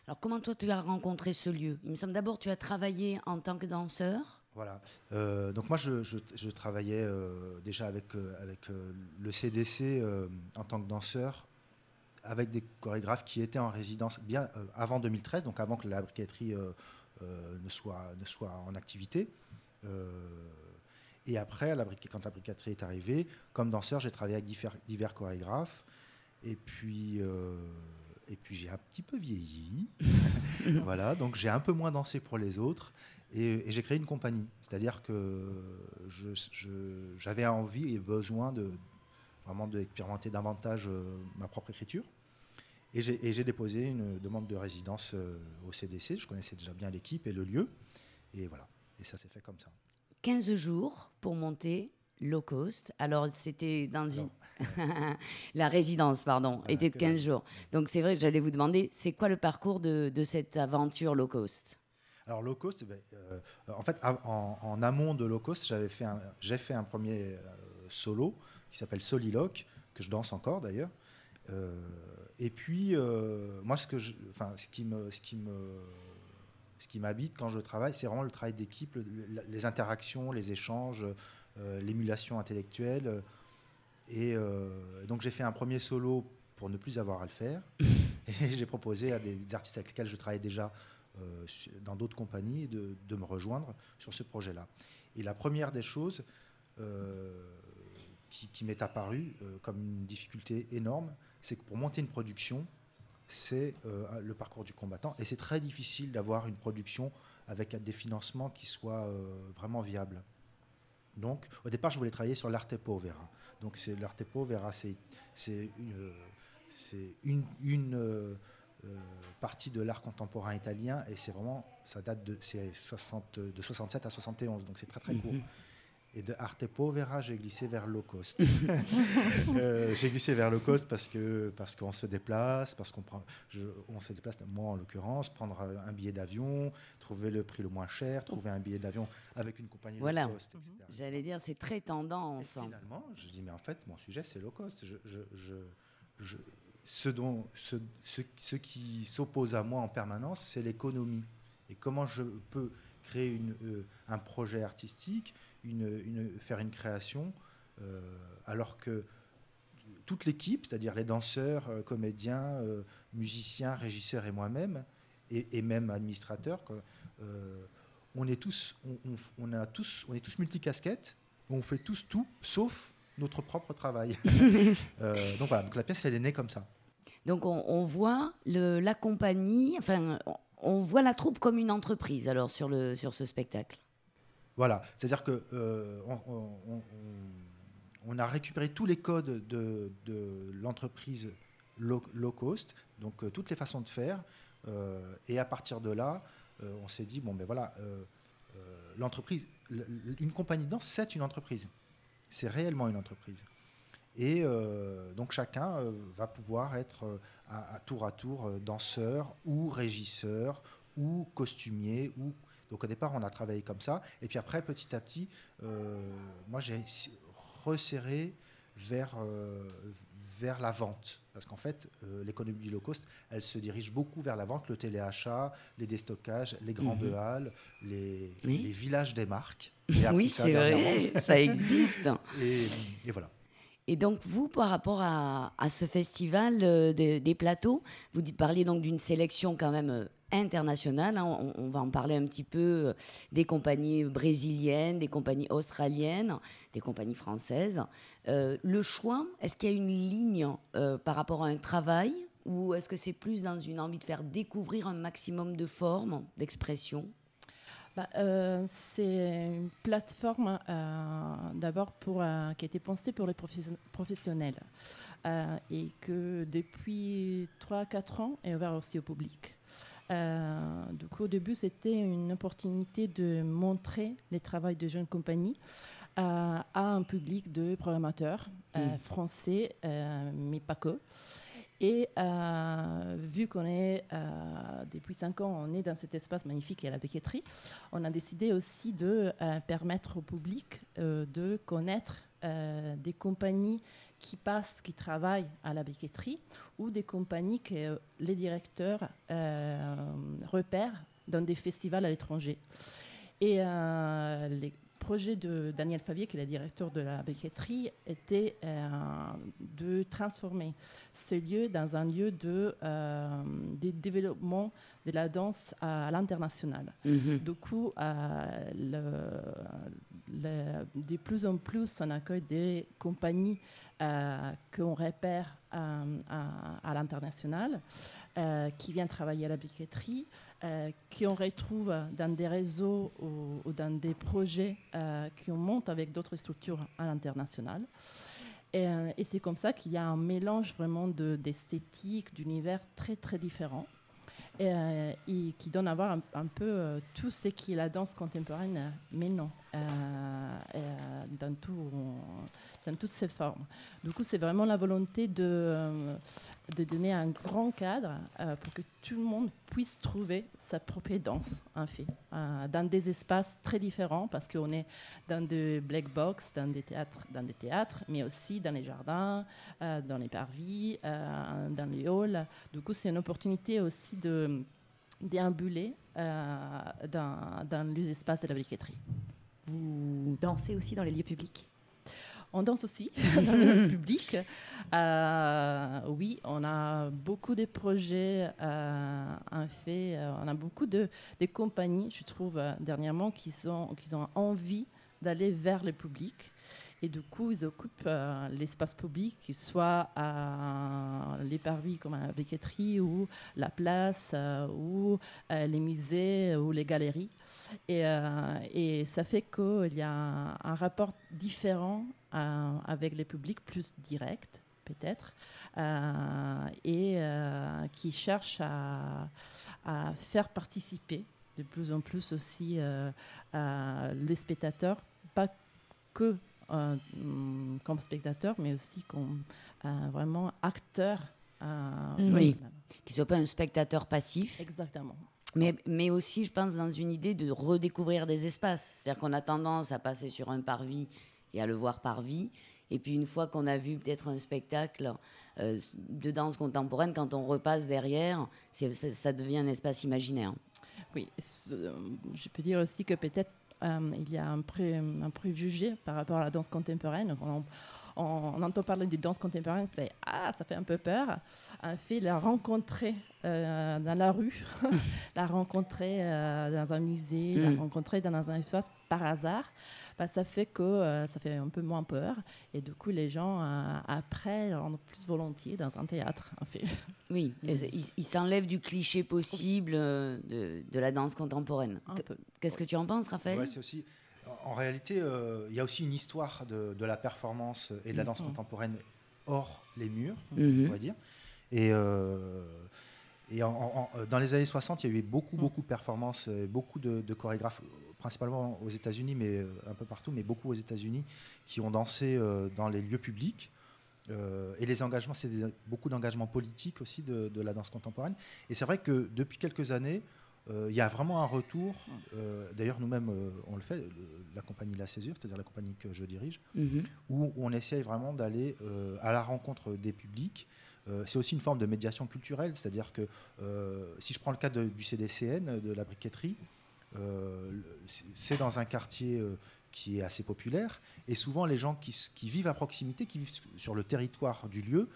Alors comment toi tu as rencontré ce lieu? Il me semble d'abord tu as travaillé en tant que danseur. Voilà. Euh, donc moi, je, je- je travaillais déjà avec, avec le CDC en tant que danseur, avec des chorégraphes qui étaient en résidence bien avant 2013, donc avant que la briqueterie ne, soit, ne soit en activité. Euh, et après, la quand la briqueterie est arrivée, comme danseur, j'ai travaillé avec divers, divers chorégraphes. Et puis, euh, et puis j'ai un petit peu vieilli. voilà, donc j'ai un peu moins dansé pour les autres. Et, et j'ai créé une compagnie. C'est-à-dire que j'avais envie et besoin de vraiment d'expérimenter davantage euh, ma propre écriture. Et j'ai et j'ai déposé une demande de résidence euh, au CDC. Je connaissais déjà bien l'équipe et le lieu. Et voilà. Et ça s'est fait comme ça. 15 jours pour monter low cost. Alors, c'était dans une... la résidence, pardon, Voilà, était de que 15 dalle. jours. Donc, c'est vrai que j'allais vous demander, c'est quoi le parcours de, de cette aventure low cost? Alors low cost, ben, euh, en fait, en, en amont de low cost, j'avais fait un, j'ai fait un premier euh, solo qui s'appelle Soliloque, que je danse encore d'ailleurs. Euh, et puis, moi, ce que, je, enfin, ce qui me, ce qui me, ce qui m'habite quand je travaille, c'est vraiment le travail d'équipe, le- le- les interactions, les échanges, euh, l'émulation intellectuelle. Et euh, donc, j'ai fait un premier solo pour ne plus avoir à le faire. et j'ai proposé à des, des artistes avec lesquels je travaillais déjà euh, dans d'autres compagnies de, de me rejoindre sur ce projet-là. Et la première des choses qui, qui m'est apparue comme une difficulté énorme, c'est que pour monter une production, c'est euh, le parcours du combattant. Et c'est très difficile d'avoir une production avec des financements qui soient euh, vraiment viables. Donc, au départ, je voulais travailler sur l'arte povera. Donc, c'est l'arte povera, c'est une, euh, partie de l'art contemporain italien et c'est vraiment, ça date de, c'est 60, de 67 à 71, donc c'est très très court. Mhm. Et de Arte Povera, j'ai glissé vers low cost. Euh, j'ai glissé vers low cost parce que parce qu'on se déplace, parce qu'on prend, je- on se déplace, moi en l'occurrence, prendre un billet d'avion, trouver le prix le moins cher, trouver un billet d'avion avec une compagnie Voilà. low cost, etc. J'allais dire, c'est très Et tendance. finalement, je dis, mais en fait, mon sujet, c'est low cost. Je, je, je- ce, dont, ce, ce, ce qui s'oppose à moi en permanence, c'est l'économie. Et comment je peux créer une, euh, un projet artistique, une, une- faire une création, euh, alors que toute l'équipe, c'est-à-dire les danseurs, euh, comédiens, musiciens, régisseurs et moi-même, et, et même administrateurs, quoi, on est tous, on, on f- on a tous, on est tous multicasquettes, on fait tous tout, sauf notre propre travail. Donc voilà, donc la pièce elle est née comme ça. Donc, on, on voit le- la compagnie, enfin, on, voit la troupe comme une entreprise, alors, sur, le, sur ce spectacle. Voilà, c'est-à-dire que euh, on, a récupéré tous les codes de, l'entreprise low, cost, donc euh, toutes les façons de faire, euh, et à partir de là, on s'est dit bon ben voilà, l'entreprise, une compagnie de danse, c'est une entreprise, c'est réellement une entreprise. Et euh, donc chacun euh, va pouvoir être euh, à, à tour à tour danseur ou régisseur ou costumier ou donc au départ, on a travaillé comme ça. Et puis après, petit à petit, moi, j'ai resserré vers, vers la vente. Parce qu'en fait, l'économie du low cost, elle se dirige beaucoup vers la vente, le téléachat, les déstockages, les grandes Mhm. halles, les, Oui. les villages des marques. Oui, c'est vrai, ça existe. Et, et voilà. Et donc, vous, par rapport à, ce festival euh, de- des plateaux, vous parliez donc d'une sélection quand même euh, internationale. hein. on, va en parler un petit peu euh, des compagnies brésiliennes, des compagnies australiennes, des compagnies françaises. Le choix, est-ce qu'il y a une ligne par rapport à un travail ou est-ce que c'est plus dans une envie de faire découvrir un maximum de formes, d'expressions? Bah, euh, c'est une plateforme euh, d'abord pour euh, qui a été pensée pour les profession- professionnels et que depuis 3-4 ans est ouvert aussi au public. Euh, du coup, au début, c'était une opportunité de montrer les travaux de jeunes compagnies euh, à un public de programmateurs euh, Mm. français, mais pas que. Et euh, vu qu'on est, euh, depuis cinq ans, on est dans cet espace magnifique qui est la béqueterie, on a décidé aussi de euh, permettre au public de connaître des compagnies qui passent, qui travaillent à la béqueterie, ou des compagnies que les directeurs repèrent dans des festivals à l'étranger. Et les projets de Daniel Favier, qui est le directeur de la béqueterie, était euh, de transformer ce lieu dans un lieu de, euh, de développement de la danse à, l'international. Mhm. Du coup, euh, le- le- de plus en plus, on accueille des compagnies qu'on repère à, à l'international, euh, qui viennent travailler à la briqueterie, euh, qu'on retrouve dans des réseaux ou, dans des projets euh, qu'on monte avec d'autres structures à l'international. Et, euh, et c'est comme ça qu'il y a un mélange vraiment de- d'esthétique, d'univers très très différents. Et, euh, et qui donne à voir un, peu tout ce qui est la danse contemporaine, mais non, dans, tout, dans toutes ses formes. Du coup, c'est vraiment la volonté de, de donner un grand cadre euh, pour que tout le monde puisse trouver sa propre danse, en fait, euh, dans des espaces très différents, parce qu'on est dans des black box, dans des théâtres, dans des théâtres, mais aussi dans les jardins, euh, dans les parvis, dans les halls. Du coup, c'est une opportunité aussi de déambuler dans, dans les espaces de la briqueterie. Vous dansez aussi dans les lieux publics? On danse aussi dans le public. Euh, oui, on a beaucoup de projets euh, en fait. euh, on a beaucoup de, de compagnies, je trouve, euh, dernièrement, qui, sont, qui ont envie d'aller vers le public. Et du coup, ils occupent l'espace public, qu'il soit à les parvis comme à la briqueterie ou la place ou les musées ou les galeries. Et, et ça fait qu'il y a un, rapport différent avec le public, plus direct peut-être, euh, et euh, qui cherche à, à faire participer de plus en plus aussi euh, euh, le spectateur, pas que euh, mm, comme spectateur, mais aussi comme euh, vraiment acteur. euh, Mm. Oui. voilà. Qu'il soit pas un spectateur passif, Exactement. mais, mais aussi, je pense, dans une idée de redécouvrir des espaces. C'est-à-dire qu'on a tendance à passer sur un parvis et à le voir par vie. Et puis une fois qu'on a vu peut-être un spectacle euh, de danse contemporaine, quand on repasse derrière, ça, devient un espace imaginaire. Oui, euh, je peux dire aussi que peut-être euh, il y a un préjugé par rapport à la danse contemporaine. On, on- on entend parler de danse contemporaine, c'est ah, ça fait un peu peur. En fait, la rencontrer euh, dans la rue, la rencontrer euh, dans un musée, la Mm. rencontrer dans un espace par hasard, bah, ça fait que euh, ça fait un peu moins peur. Et du coup, les gens euh, après rentrent plus volontiers dans un théâtre. En fait. Oui, c'est- il, il s'enlève du cliché possible de, de la danse contemporaine. Un. Qu'est-ce que tu en penses, Raphaël? Ouais, c'est aussi. En réalité, euh, il y a aussi une histoire de, de la performance et de la danse Mhm. contemporaine hors les murs, Mhm. on va dire. Et, euh, et en- en- en- dans les années 60, il y a eu beaucoup, Mhm. beaucoup de performances, euh, beaucoup de, de chorégraphes, principalement aux États-Unis, mais euh, un peu partout, mais beaucoup aux États-Unis, qui ont dansé euh, dans les lieux publics. Euh, et les engagements, c'est beaucoup d'engagements politiques aussi de, de la danse contemporaine. Et c'est vrai que depuis quelques années, euh, il y a vraiment un retour. euh, D'ailleurs, nous-mêmes, euh, on le fait, le- la compagnie La Césure, c'est-à-dire la compagnie que je dirige, Mhm. où on essaye vraiment d'aller euh, à la rencontre des publics. Euh, c'est aussi une forme de médiation culturelle, c'est-à-dire que euh, si je prends le cas de- du CDCN, de la briqueterie, euh, c'est- dans un quartier euh, qui est assez populaire, et souvent les gens qui vivent à proximité, qui vivent sur le territoire du lieu,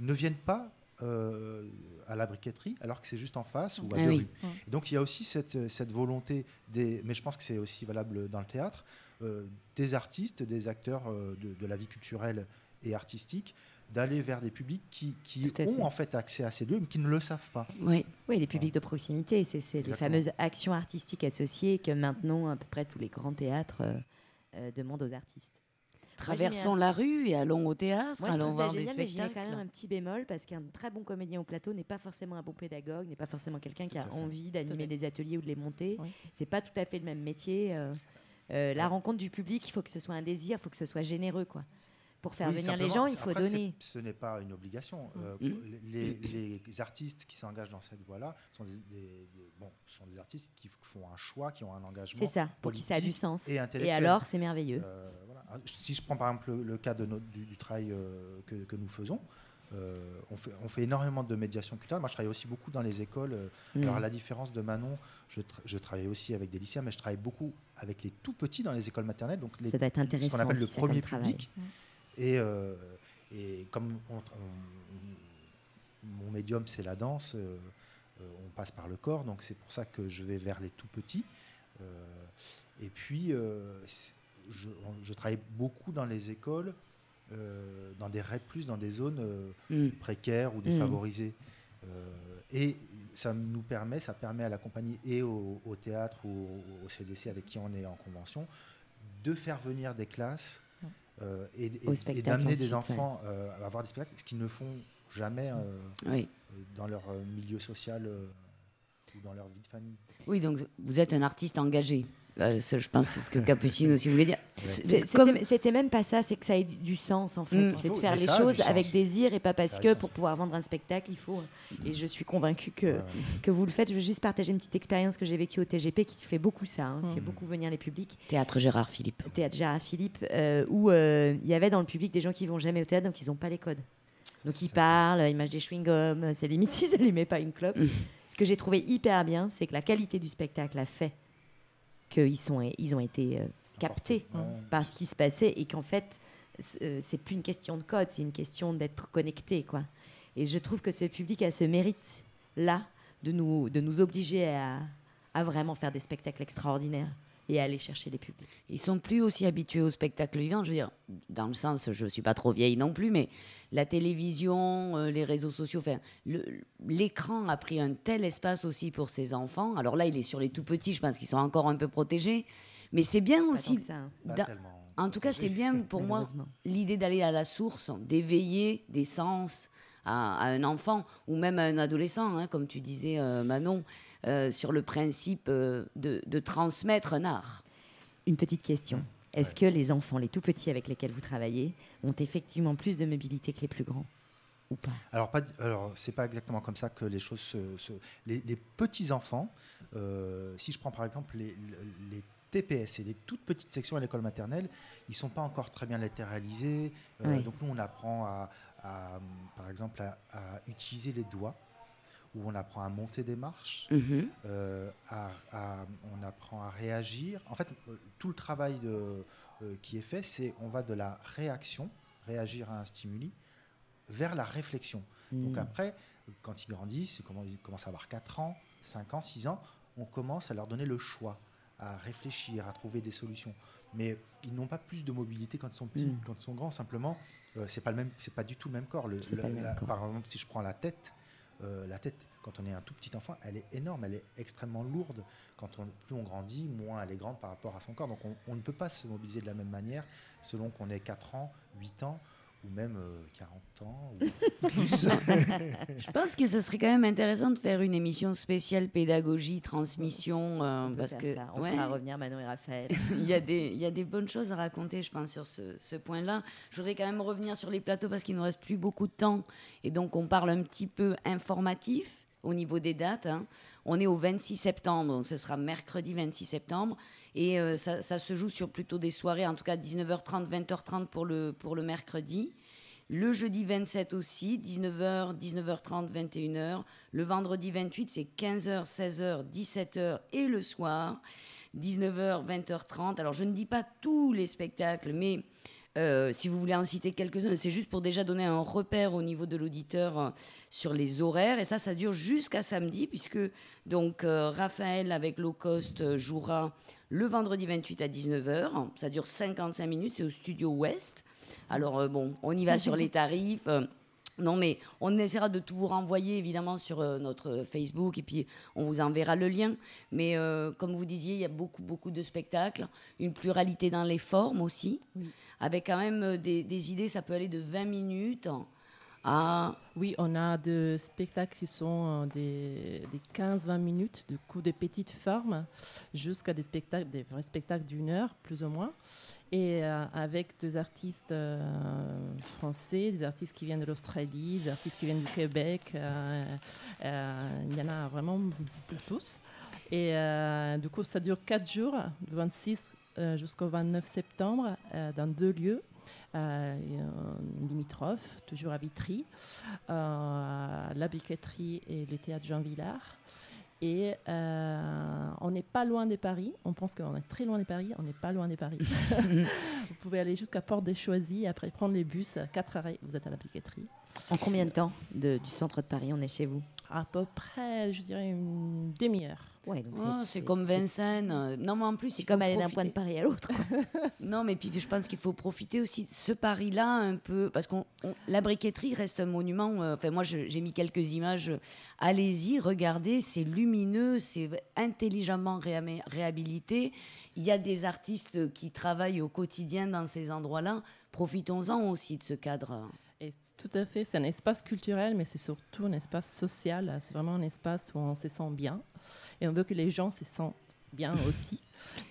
ne viennent pas euh, à la briqueterie, alors que c'est juste en face ou à Ah deux oui. rues. Et donc il y a aussi cette, cette volonté, des, mais je pense que c'est aussi valable dans le théâtre, euh, des artistes, des acteurs euh, de, de la vie culturelle et artistique, d'aller vers des publics qui, ont fait. en fait accès à ces lieux, mais qui ne le savent pas. Oui, Oui, les publics de proximité, c'est les fameuses actions artistiques associées que maintenant à peu près tous les grands théâtres euh, euh, demandent aux artistes. Traversons la rue et allons au théâtre, Moi, je allons trouve ça voir des génial, mais j'ai quand même un petit bémol parce qu'un très bon comédien au plateau n'est pas forcément un bon pédagogue, n'est pas forcément quelqu'un qui a envie d'animer des ateliers ou de les monter. Oui. C'est pas tout à fait le même métier. euh, euh, la rencontre du public, il faut que ce soit un désir, il faut que ce soit généreux, quoi. Pour faire Oui, venir les gens, il faut après, donner. Ce n'est pas une obligation. Euh, Mm. les, les artistes qui s'engagent dans cette voie-là sont des, des- des- bon, sont des artistes qui font un choix, qui ont un engagement. C'est ça, pour que ça a du sens. et Et, alors, c'est merveilleux. Euh, voilà. Ah, Si je prends par exemple le, le cas de notre- du, du travail euh, que, que nous faisons, euh, on, fait, on fait énormément de médiation culturelle. Moi, je travaille aussi beaucoup dans les écoles. euh, Mm. Alors, à la différence de Manon, je, tra- je travaille aussi avec des lycéens, mais je travaille beaucoup avec les tout petits dans les écoles maternelles, donc les, ça doit être ce intéressant. qu'on appelle le premier travail. Et, euh, et comme on- on- mon médium, c'est la danse, euh, euh, on passe par le corps, donc c'est pour ça que je vais vers les tout petits. Et puis, je, je travaille beaucoup dans les écoles, dans des REP+, dans des zones Mm. précaires ou défavorisées. Euh, et ça nous permet, ça permet à la compagnie et au, au théâtre ou au, au CDC avec qui on est en convention, de faire venir des classes euh, et, d'amener des enfants euh, à avoir des spectacles, ce qu'ils ne font jamais euh, Oui. dans leur milieu social ou dans leur vie de famille. Oui, donc vous êtes un artiste engagé. Euh, ça, je pense que c'est ce que Capucine aussi voulait dire. Comme- C'était même pas ça, c'est que ça ait du- du sens en fait. Mm. C'est de faire les choses avec désir et pas parce que pour pouvoir vendre un spectacle, il faut. Et je suis convaincue que, Ouais, ouais. que vous le faites. Je veux juste partager une petite expérience que j'ai vécue au TGP qui fait beaucoup ça, hein, qui fait Mm. beaucoup venir les publics. Théâtre Gérard Philippe. Théâtre Gérard Philippe, euh, où euh, il y avait dans le public des gens qui vont jamais au théâtre, donc ils n'ont pas les codes. Donc ils parlent, ils mangent des chewing-gums, c'est limite s'ils n'allumaient pas une clope. Mm. Ce que j'ai trouvé hyper bien, c'est que la qualité du spectacle a fait qu'ils sont, ils ont été euh, captés Ouais. par ce qui se passait et qu'en fait, euh, c'est plus une question de code, c'est une question d'être connecté, quoi. Et je trouve que ce public a ce mérite-là de nous, de nous obliger à, à vraiment faire des spectacles extraordinaires et à aller chercher les publics. Ils sont plus aussi habitués au spectacle vivant. Je veux dire, dans le sens, je suis pas trop vieille non plus, mais la télévision, euh, les réseaux sociaux, enfin, l'écran a pris un tel espace aussi pour ces enfants. Alors là, il est sur les tout petits, je pense qu'ils sont encore un peu protégés. Mais c'est bien Pas aussi, ça, hein, Pas en tout cas, c'est bien pour moi l'idée d'aller à la source, d'éveiller des sens à, à un enfant ou même à un adolescent, hein, comme tu disais, euh, Manon, euh, sur le principe euh, de, de transmettre un art. Une petite question. Est-ce Ouais. que les enfants, les tout petits avec lesquels vous travaillez, ont effectivement plus de mobilité que les plus grands Ou pas? Alors, pas, alors c'est pas exactement comme ça que les choses se. se- les, les petits enfants, euh, si je prends par exemple les, les TPS et les toutes petites sections à l'école maternelle, ils sont pas encore très bien latéralisés. Euh, Oui. Donc nous, on apprend à, à, par exemple, à, à utiliser les doigts, ou on apprend à monter des marches. Mhm. euh, à- à- on apprend à réagir. En fait, euh, tout le travail de- euh, qui est fait, c'est on va de la réaction, réagir à un stimuli, vers la réflexion. Donc Hmm. après, quand ils grandissent, ils commen- ils commencent à avoir 4 ans, 5 ans, 6 ans, on commence à leur donner le choix, à réfléchir, à trouver des solutions. Mais ils n'ont pas plus de mobilité quand ils sont petits, Mm. quand ils sont grands. Simplement, euh, c'est pas le même, c'est pas du tout le même corps. Le- C'est le- pas le même la- corps. Par exemple, si je prends la tête, euh, la tête, quand on est un tout petit enfant, elle est énorme, elle est extrêmement lourde. Quand plus on grandit, moins elle est grande par rapport à son corps. Donc on, on ne peut pas se mobiliser de la même manière selon qu'on ait 4 ans, 8 ans ou même euh, 40 ans ou plus. Je pense que ce serait quand même intéressant de faire une émission spéciale pédagogie, transmission, euh, On peut parce faire que ça. On ouais, fera revenir Manon et Raphaël. il, y a des, il y a des bonnes choses à raconter, je pense, sur ce, ce point-là. Je voudrais quand même revenir sur les plateaux parce qu'il ne nous reste plus beaucoup de temps. Et donc, on parle un petit peu informatif au niveau des dates. hein. On est au 26 septembre, donc ce sera mercredi 26 septembre. Et euh, ça, ça se joue sur plutôt des soirées, en tout cas 19h30, 20h30 pour le, pour le mercredi. Le jeudi 27 aussi, 19h, 19h30, 21h. Le vendredi 28, c'est 15h, 16h, 17h et le soir. 19h, 20h30. Alors, je ne dis pas tous les spectacles, mais euh, si vous voulez en citer quelques-uns, c'est juste pour déjà donner un repère au niveau de l'auditeur euh, sur les horaires. Et ça, ça dure jusqu'à samedi, puisque donc euh, Raphaël avec low cost jouera le vendredi 28 à 19h. Ça dure 55 minutes, c'est au studio Ouest. Alors, bon, on y va sur les tarifs. Non, mais on essaiera de tout vous renvoyer évidemment sur euh, notre Facebook et puis on vous enverra le lien. Mais euh, comme vous disiez, il y a beaucoup, beaucoup de spectacles, une pluralité dans les formes aussi, Oui. avec quand même euh, des, des idées. Ça peut aller de 20 minutes à. Oui, on a des spectacles qui sont euh, des, des 15-20 minutes, du coup de petites formes, jusqu'à des spectacles, des vrais spectacles d'une heure, plus ou moins. Et euh, avec des artistes euh, français, des artistes qui viennent de l'Australie, des artistes qui viennent du Québec. il y en a vraiment tous. Et du coup, ça dure 4 jours, du 26 euh, jusqu'au 29 septembre, dans deux lieux. Euh, et, limitrophes, toujours à Vitry, euh, la briqueterie et le théâtre Jean Villard. Et euh, on n'est pas loin de Paris. On pense qu'on est très loin de Paris. On n'est pas loin de Paris. vous pouvez aller jusqu'à Porte des Choisies, après prendre les bus, à 4 arrêts, vous êtes à la briqueterie. En combien de temps de- du centre de Paris on est chez vous? À peu près, je dirais, une demi-heure. Ouais, donc Oh, c'est comme Vincennes. euh, Non, mais en plus, C'est il comme faut aller d'un point de. Paris à l'autre. Non, mais puis je pense qu'il faut profiter aussi de ce Paris-là un peu, parce que la briqueterie reste un monument. euh, Enfin, moi, je- j'ai mis quelques images. euh, Allez-y, regardez, c'est lumineux, c'est intelligemment réhab- réhabilité. Il y a des artistes qui travaillent au quotidien dans ces endroits-là profitons-en aussi de ce cadre. Et tout à fait, c'est un espace culturel, mais c'est surtout un espace social. C'est vraiment un espace où on se sent bien. Et on veut que les gens se sentent bien aussi.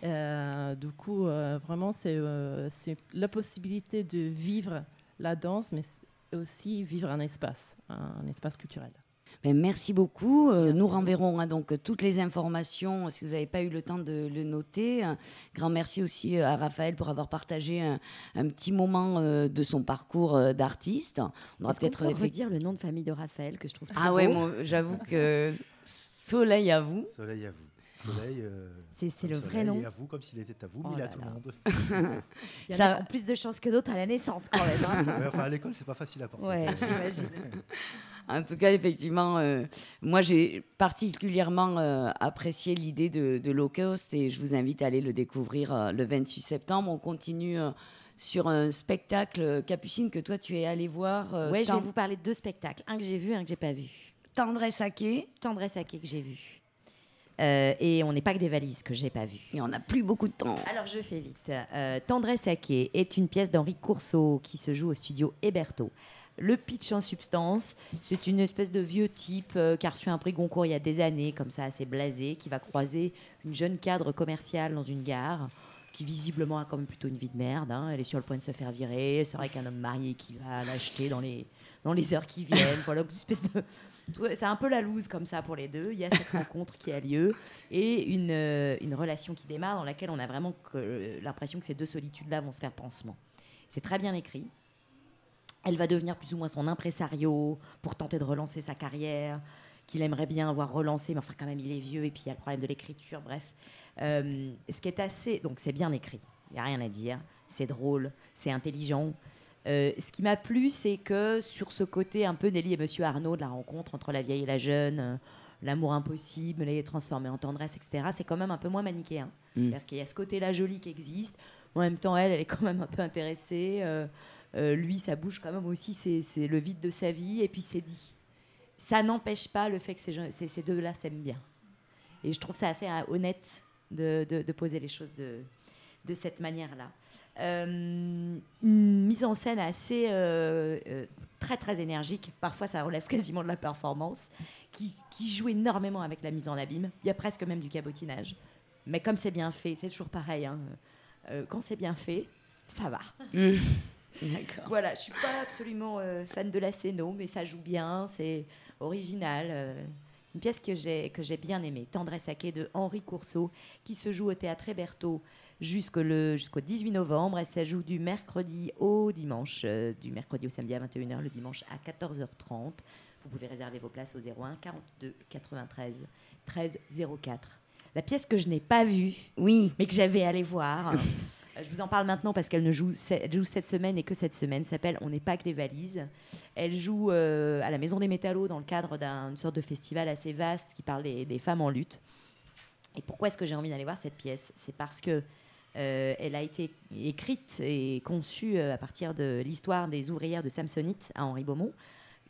Euh, du coup, euh, vraiment, euh, c'est la possibilité de vivre la danse, mais aussi vivre un espace, un espace culturel. Ben, merci beaucoup. Euh, nous renverrons hein, donc toutes les informations si vous n'avez pas eu le temps de le noter. Un grand merci aussi euh, à Raphaël pour avoir partagé un, petit moment euh, de son parcours d'artiste. On aura peut-être peut redire le nom de famille de Raphaël que je trouve très Ah ouais, j'avoue que soleil à vous. Soleil à vous. Soleil. c'est le vrai nom. à vous comme s'il était à vous, oh mais il à tout le monde. il y en a plus de chances que d'autres à la naissance quand même. Hein. enfin, à l'école, c'est pas facile à porter. Ouais, j'imagine. En tout cas, effectivement, euh, moi j'ai particulièrement euh, apprécié l'idée de, de, low cost et je vous invite à aller le découvrir euh, le 28 septembre. On continue sur un spectacle Capucine que toi tu es allé voir. oui, je vais vous parler de deux spectacles, un que j'ai vu, un que j'ai pas vu. Tendresse Saké. Tendresse Saké que j'ai vu. et on n'est pas que des valises que j'ai pas vu. Et on n'a plus beaucoup de temps. Alors je fais vite. Tendresse Saké est une pièce d'Henri Courceau qui se joue au studio Héberto. Le pitch en substance, c'est une espèce de vieux type euh, qui a reçu un prix Goncourt il y a des années, comme ça, assez blasé, qui va croiser une jeune cadre commerciale dans une gare, qui visiblement a quand même plutôt une vie de merde. Hein. Elle est sur le point de se faire virer. C'est vrai qu'un homme marié qui va l'acheter dans les, dans les heures qui viennent. voilà, une espèce de. C'est un peu la loose comme ça pour les deux. Il y a cette rencontre qui a lieu et une, euh, une relation qui démarre dans laquelle on a vraiment l'impression que ces deux solitudes-là vont se faire pansement. C'est très bien écrit. Elle va devenir plus ou moins son impresario pour tenter de relancer sa carrière, qu'il aimerait bien avoir relancé, mais enfin quand même il est vieux et puis il y a le problème de l'écriture, bref. Euh, ce qui est assez... Donc c'est bien écrit, il n'y a rien à dire, c'est drôle, c'est intelligent. Euh, ce qui m'a plu, c'est que sur ce côté un peu Nelly et Monsieur Arnaud de la rencontre entre la vieille et la jeune, euh, l'amour impossible, les transformer en tendresse, etc., c'est quand même un peu moins manichéen. Mm. C'est-à-dire qu'il y a ce côté-là joli qui existe. En même temps, elle, elle est quand même un peu intéressée. Euh, lui, ça bouge quand même aussi, c'est le vide de sa vie, et puis c'est dit. Ça n'empêche pas le fait que ces, deux-là s'aiment bien. Et je trouve ça assez euh, honnête de, poser les choses de, cette manière-là. Euh, une mise en scène assez très très énergique. Parfois, ça relève quasiment de la performance, qui, joue énormément avec la mise en abîme. Il y a presque même du cabotinage. Mais comme c'est bien fait, c'est toujours pareil. Hein. quand c'est bien fait, ça va. Voilà, je suis pas absolument euh, fan de la scéno, mais ça joue bien, c'est original. Euh. c'est une pièce que j'ai que j'ai bien aimée, Tendresse Saké de Henri Courceau, qui se joue au théâtre Héberto jusqu'au jusqu'au 18 novembre. Et ça joue du mercredi au dimanche, euh, du mercredi au samedi à 21h, le dimanche à 14h30. Vous pouvez réserver vos places au 01 42 93 13 04. La pièce que je n'ai pas vue, oui, mais que j'avais allé voir. Euh, je vous en parle maintenant parce qu'elle ne joue, cette semaine et que cette semaine. S'appelle On n'est pas que des valises. Elle joue euh, à la Maison des Métallos dans le cadre d'une sorte de festival assez vaste qui parle des, femmes en lutte. Et pourquoi est-ce que j'ai envie d'aller voir cette pièce? C'est parce que euh, elle a été écrite et conçue à partir de l'histoire des ouvrières de Samsonite à Henri Beaumont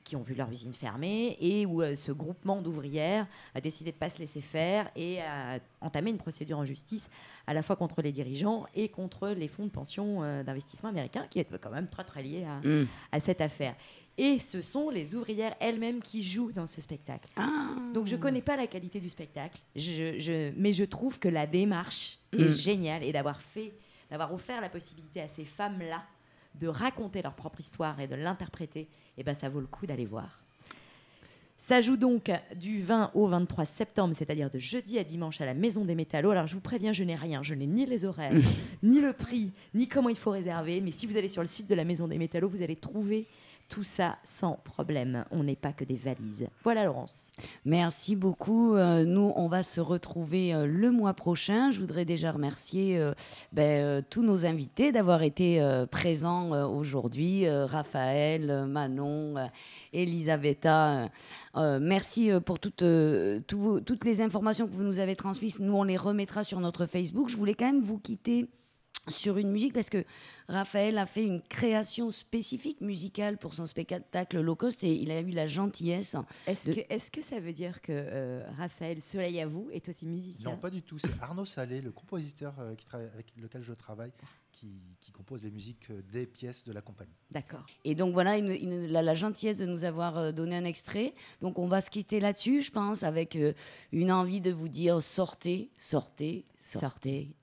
qui ont vu leur usine fermer et où euh, ce groupement d'ouvrières a décidé de ne pas se laisser faire et a entamé une procédure en justice à la fois contre les dirigeants et contre les fonds de pension euh, d'investissement américains qui étaient quand même très très liés à, mm. à, cette affaire. Et ce sont les ouvrières elles-mêmes qui jouent dans ce spectacle. Ah. Donc je ne connais pas la qualité du spectacle, je, je, mais je trouve que la démarche est mm. géniale et d'avoir fait, d'avoir offert la possibilité à ces femmes-là de raconter leur propre histoire et de l'interpréter, eh ben ça vaut le coup d'aller voir. Ça joue donc du 20 au 23 septembre, c'est-à-dire de jeudi à dimanche à la Maison des Métallos. Alors je vous préviens, je n'ai rien, je n'ai ni les horaires, ni le prix, ni comment il faut réserver. Mais si vous allez sur le site de la Maison des Métallos, vous allez trouver tout ça sans problème. On n'est pas que des valises. Voilà, Laurence. Merci beaucoup. Euh, nous, on va se retrouver euh, le mois prochain. Je voudrais déjà remercier euh, ben, tous nos invités d'avoir été présents aujourd'hui. Raphaël, Manon. Elisabetta, merci pour toutes, toutes les informations que vous nous avez transmises. Nous, on les remettra sur notre Facebook. Je voulais quand même vous quitter sur une musique parce que Raphaël a fait une création spécifique musicale pour son spectacle low cost et il a eu la gentillesse. Est-ce de- que, est que ça veut dire que euh, Raphaël Soleil à vous est aussi musicien? Non, pas du tout. C'est Arnaud Salé, le compositeur euh, qui travaille- avec lequel je travaille, qui, qui compose les musiques euh, des pièces de la compagnie. D'accord. Et donc voilà, il, nous- la, gentillesse de nous avoir donné un extrait. Donc on va se quitter là-dessus, je pense, avec une envie de vous dire sortez, sortez, sortez.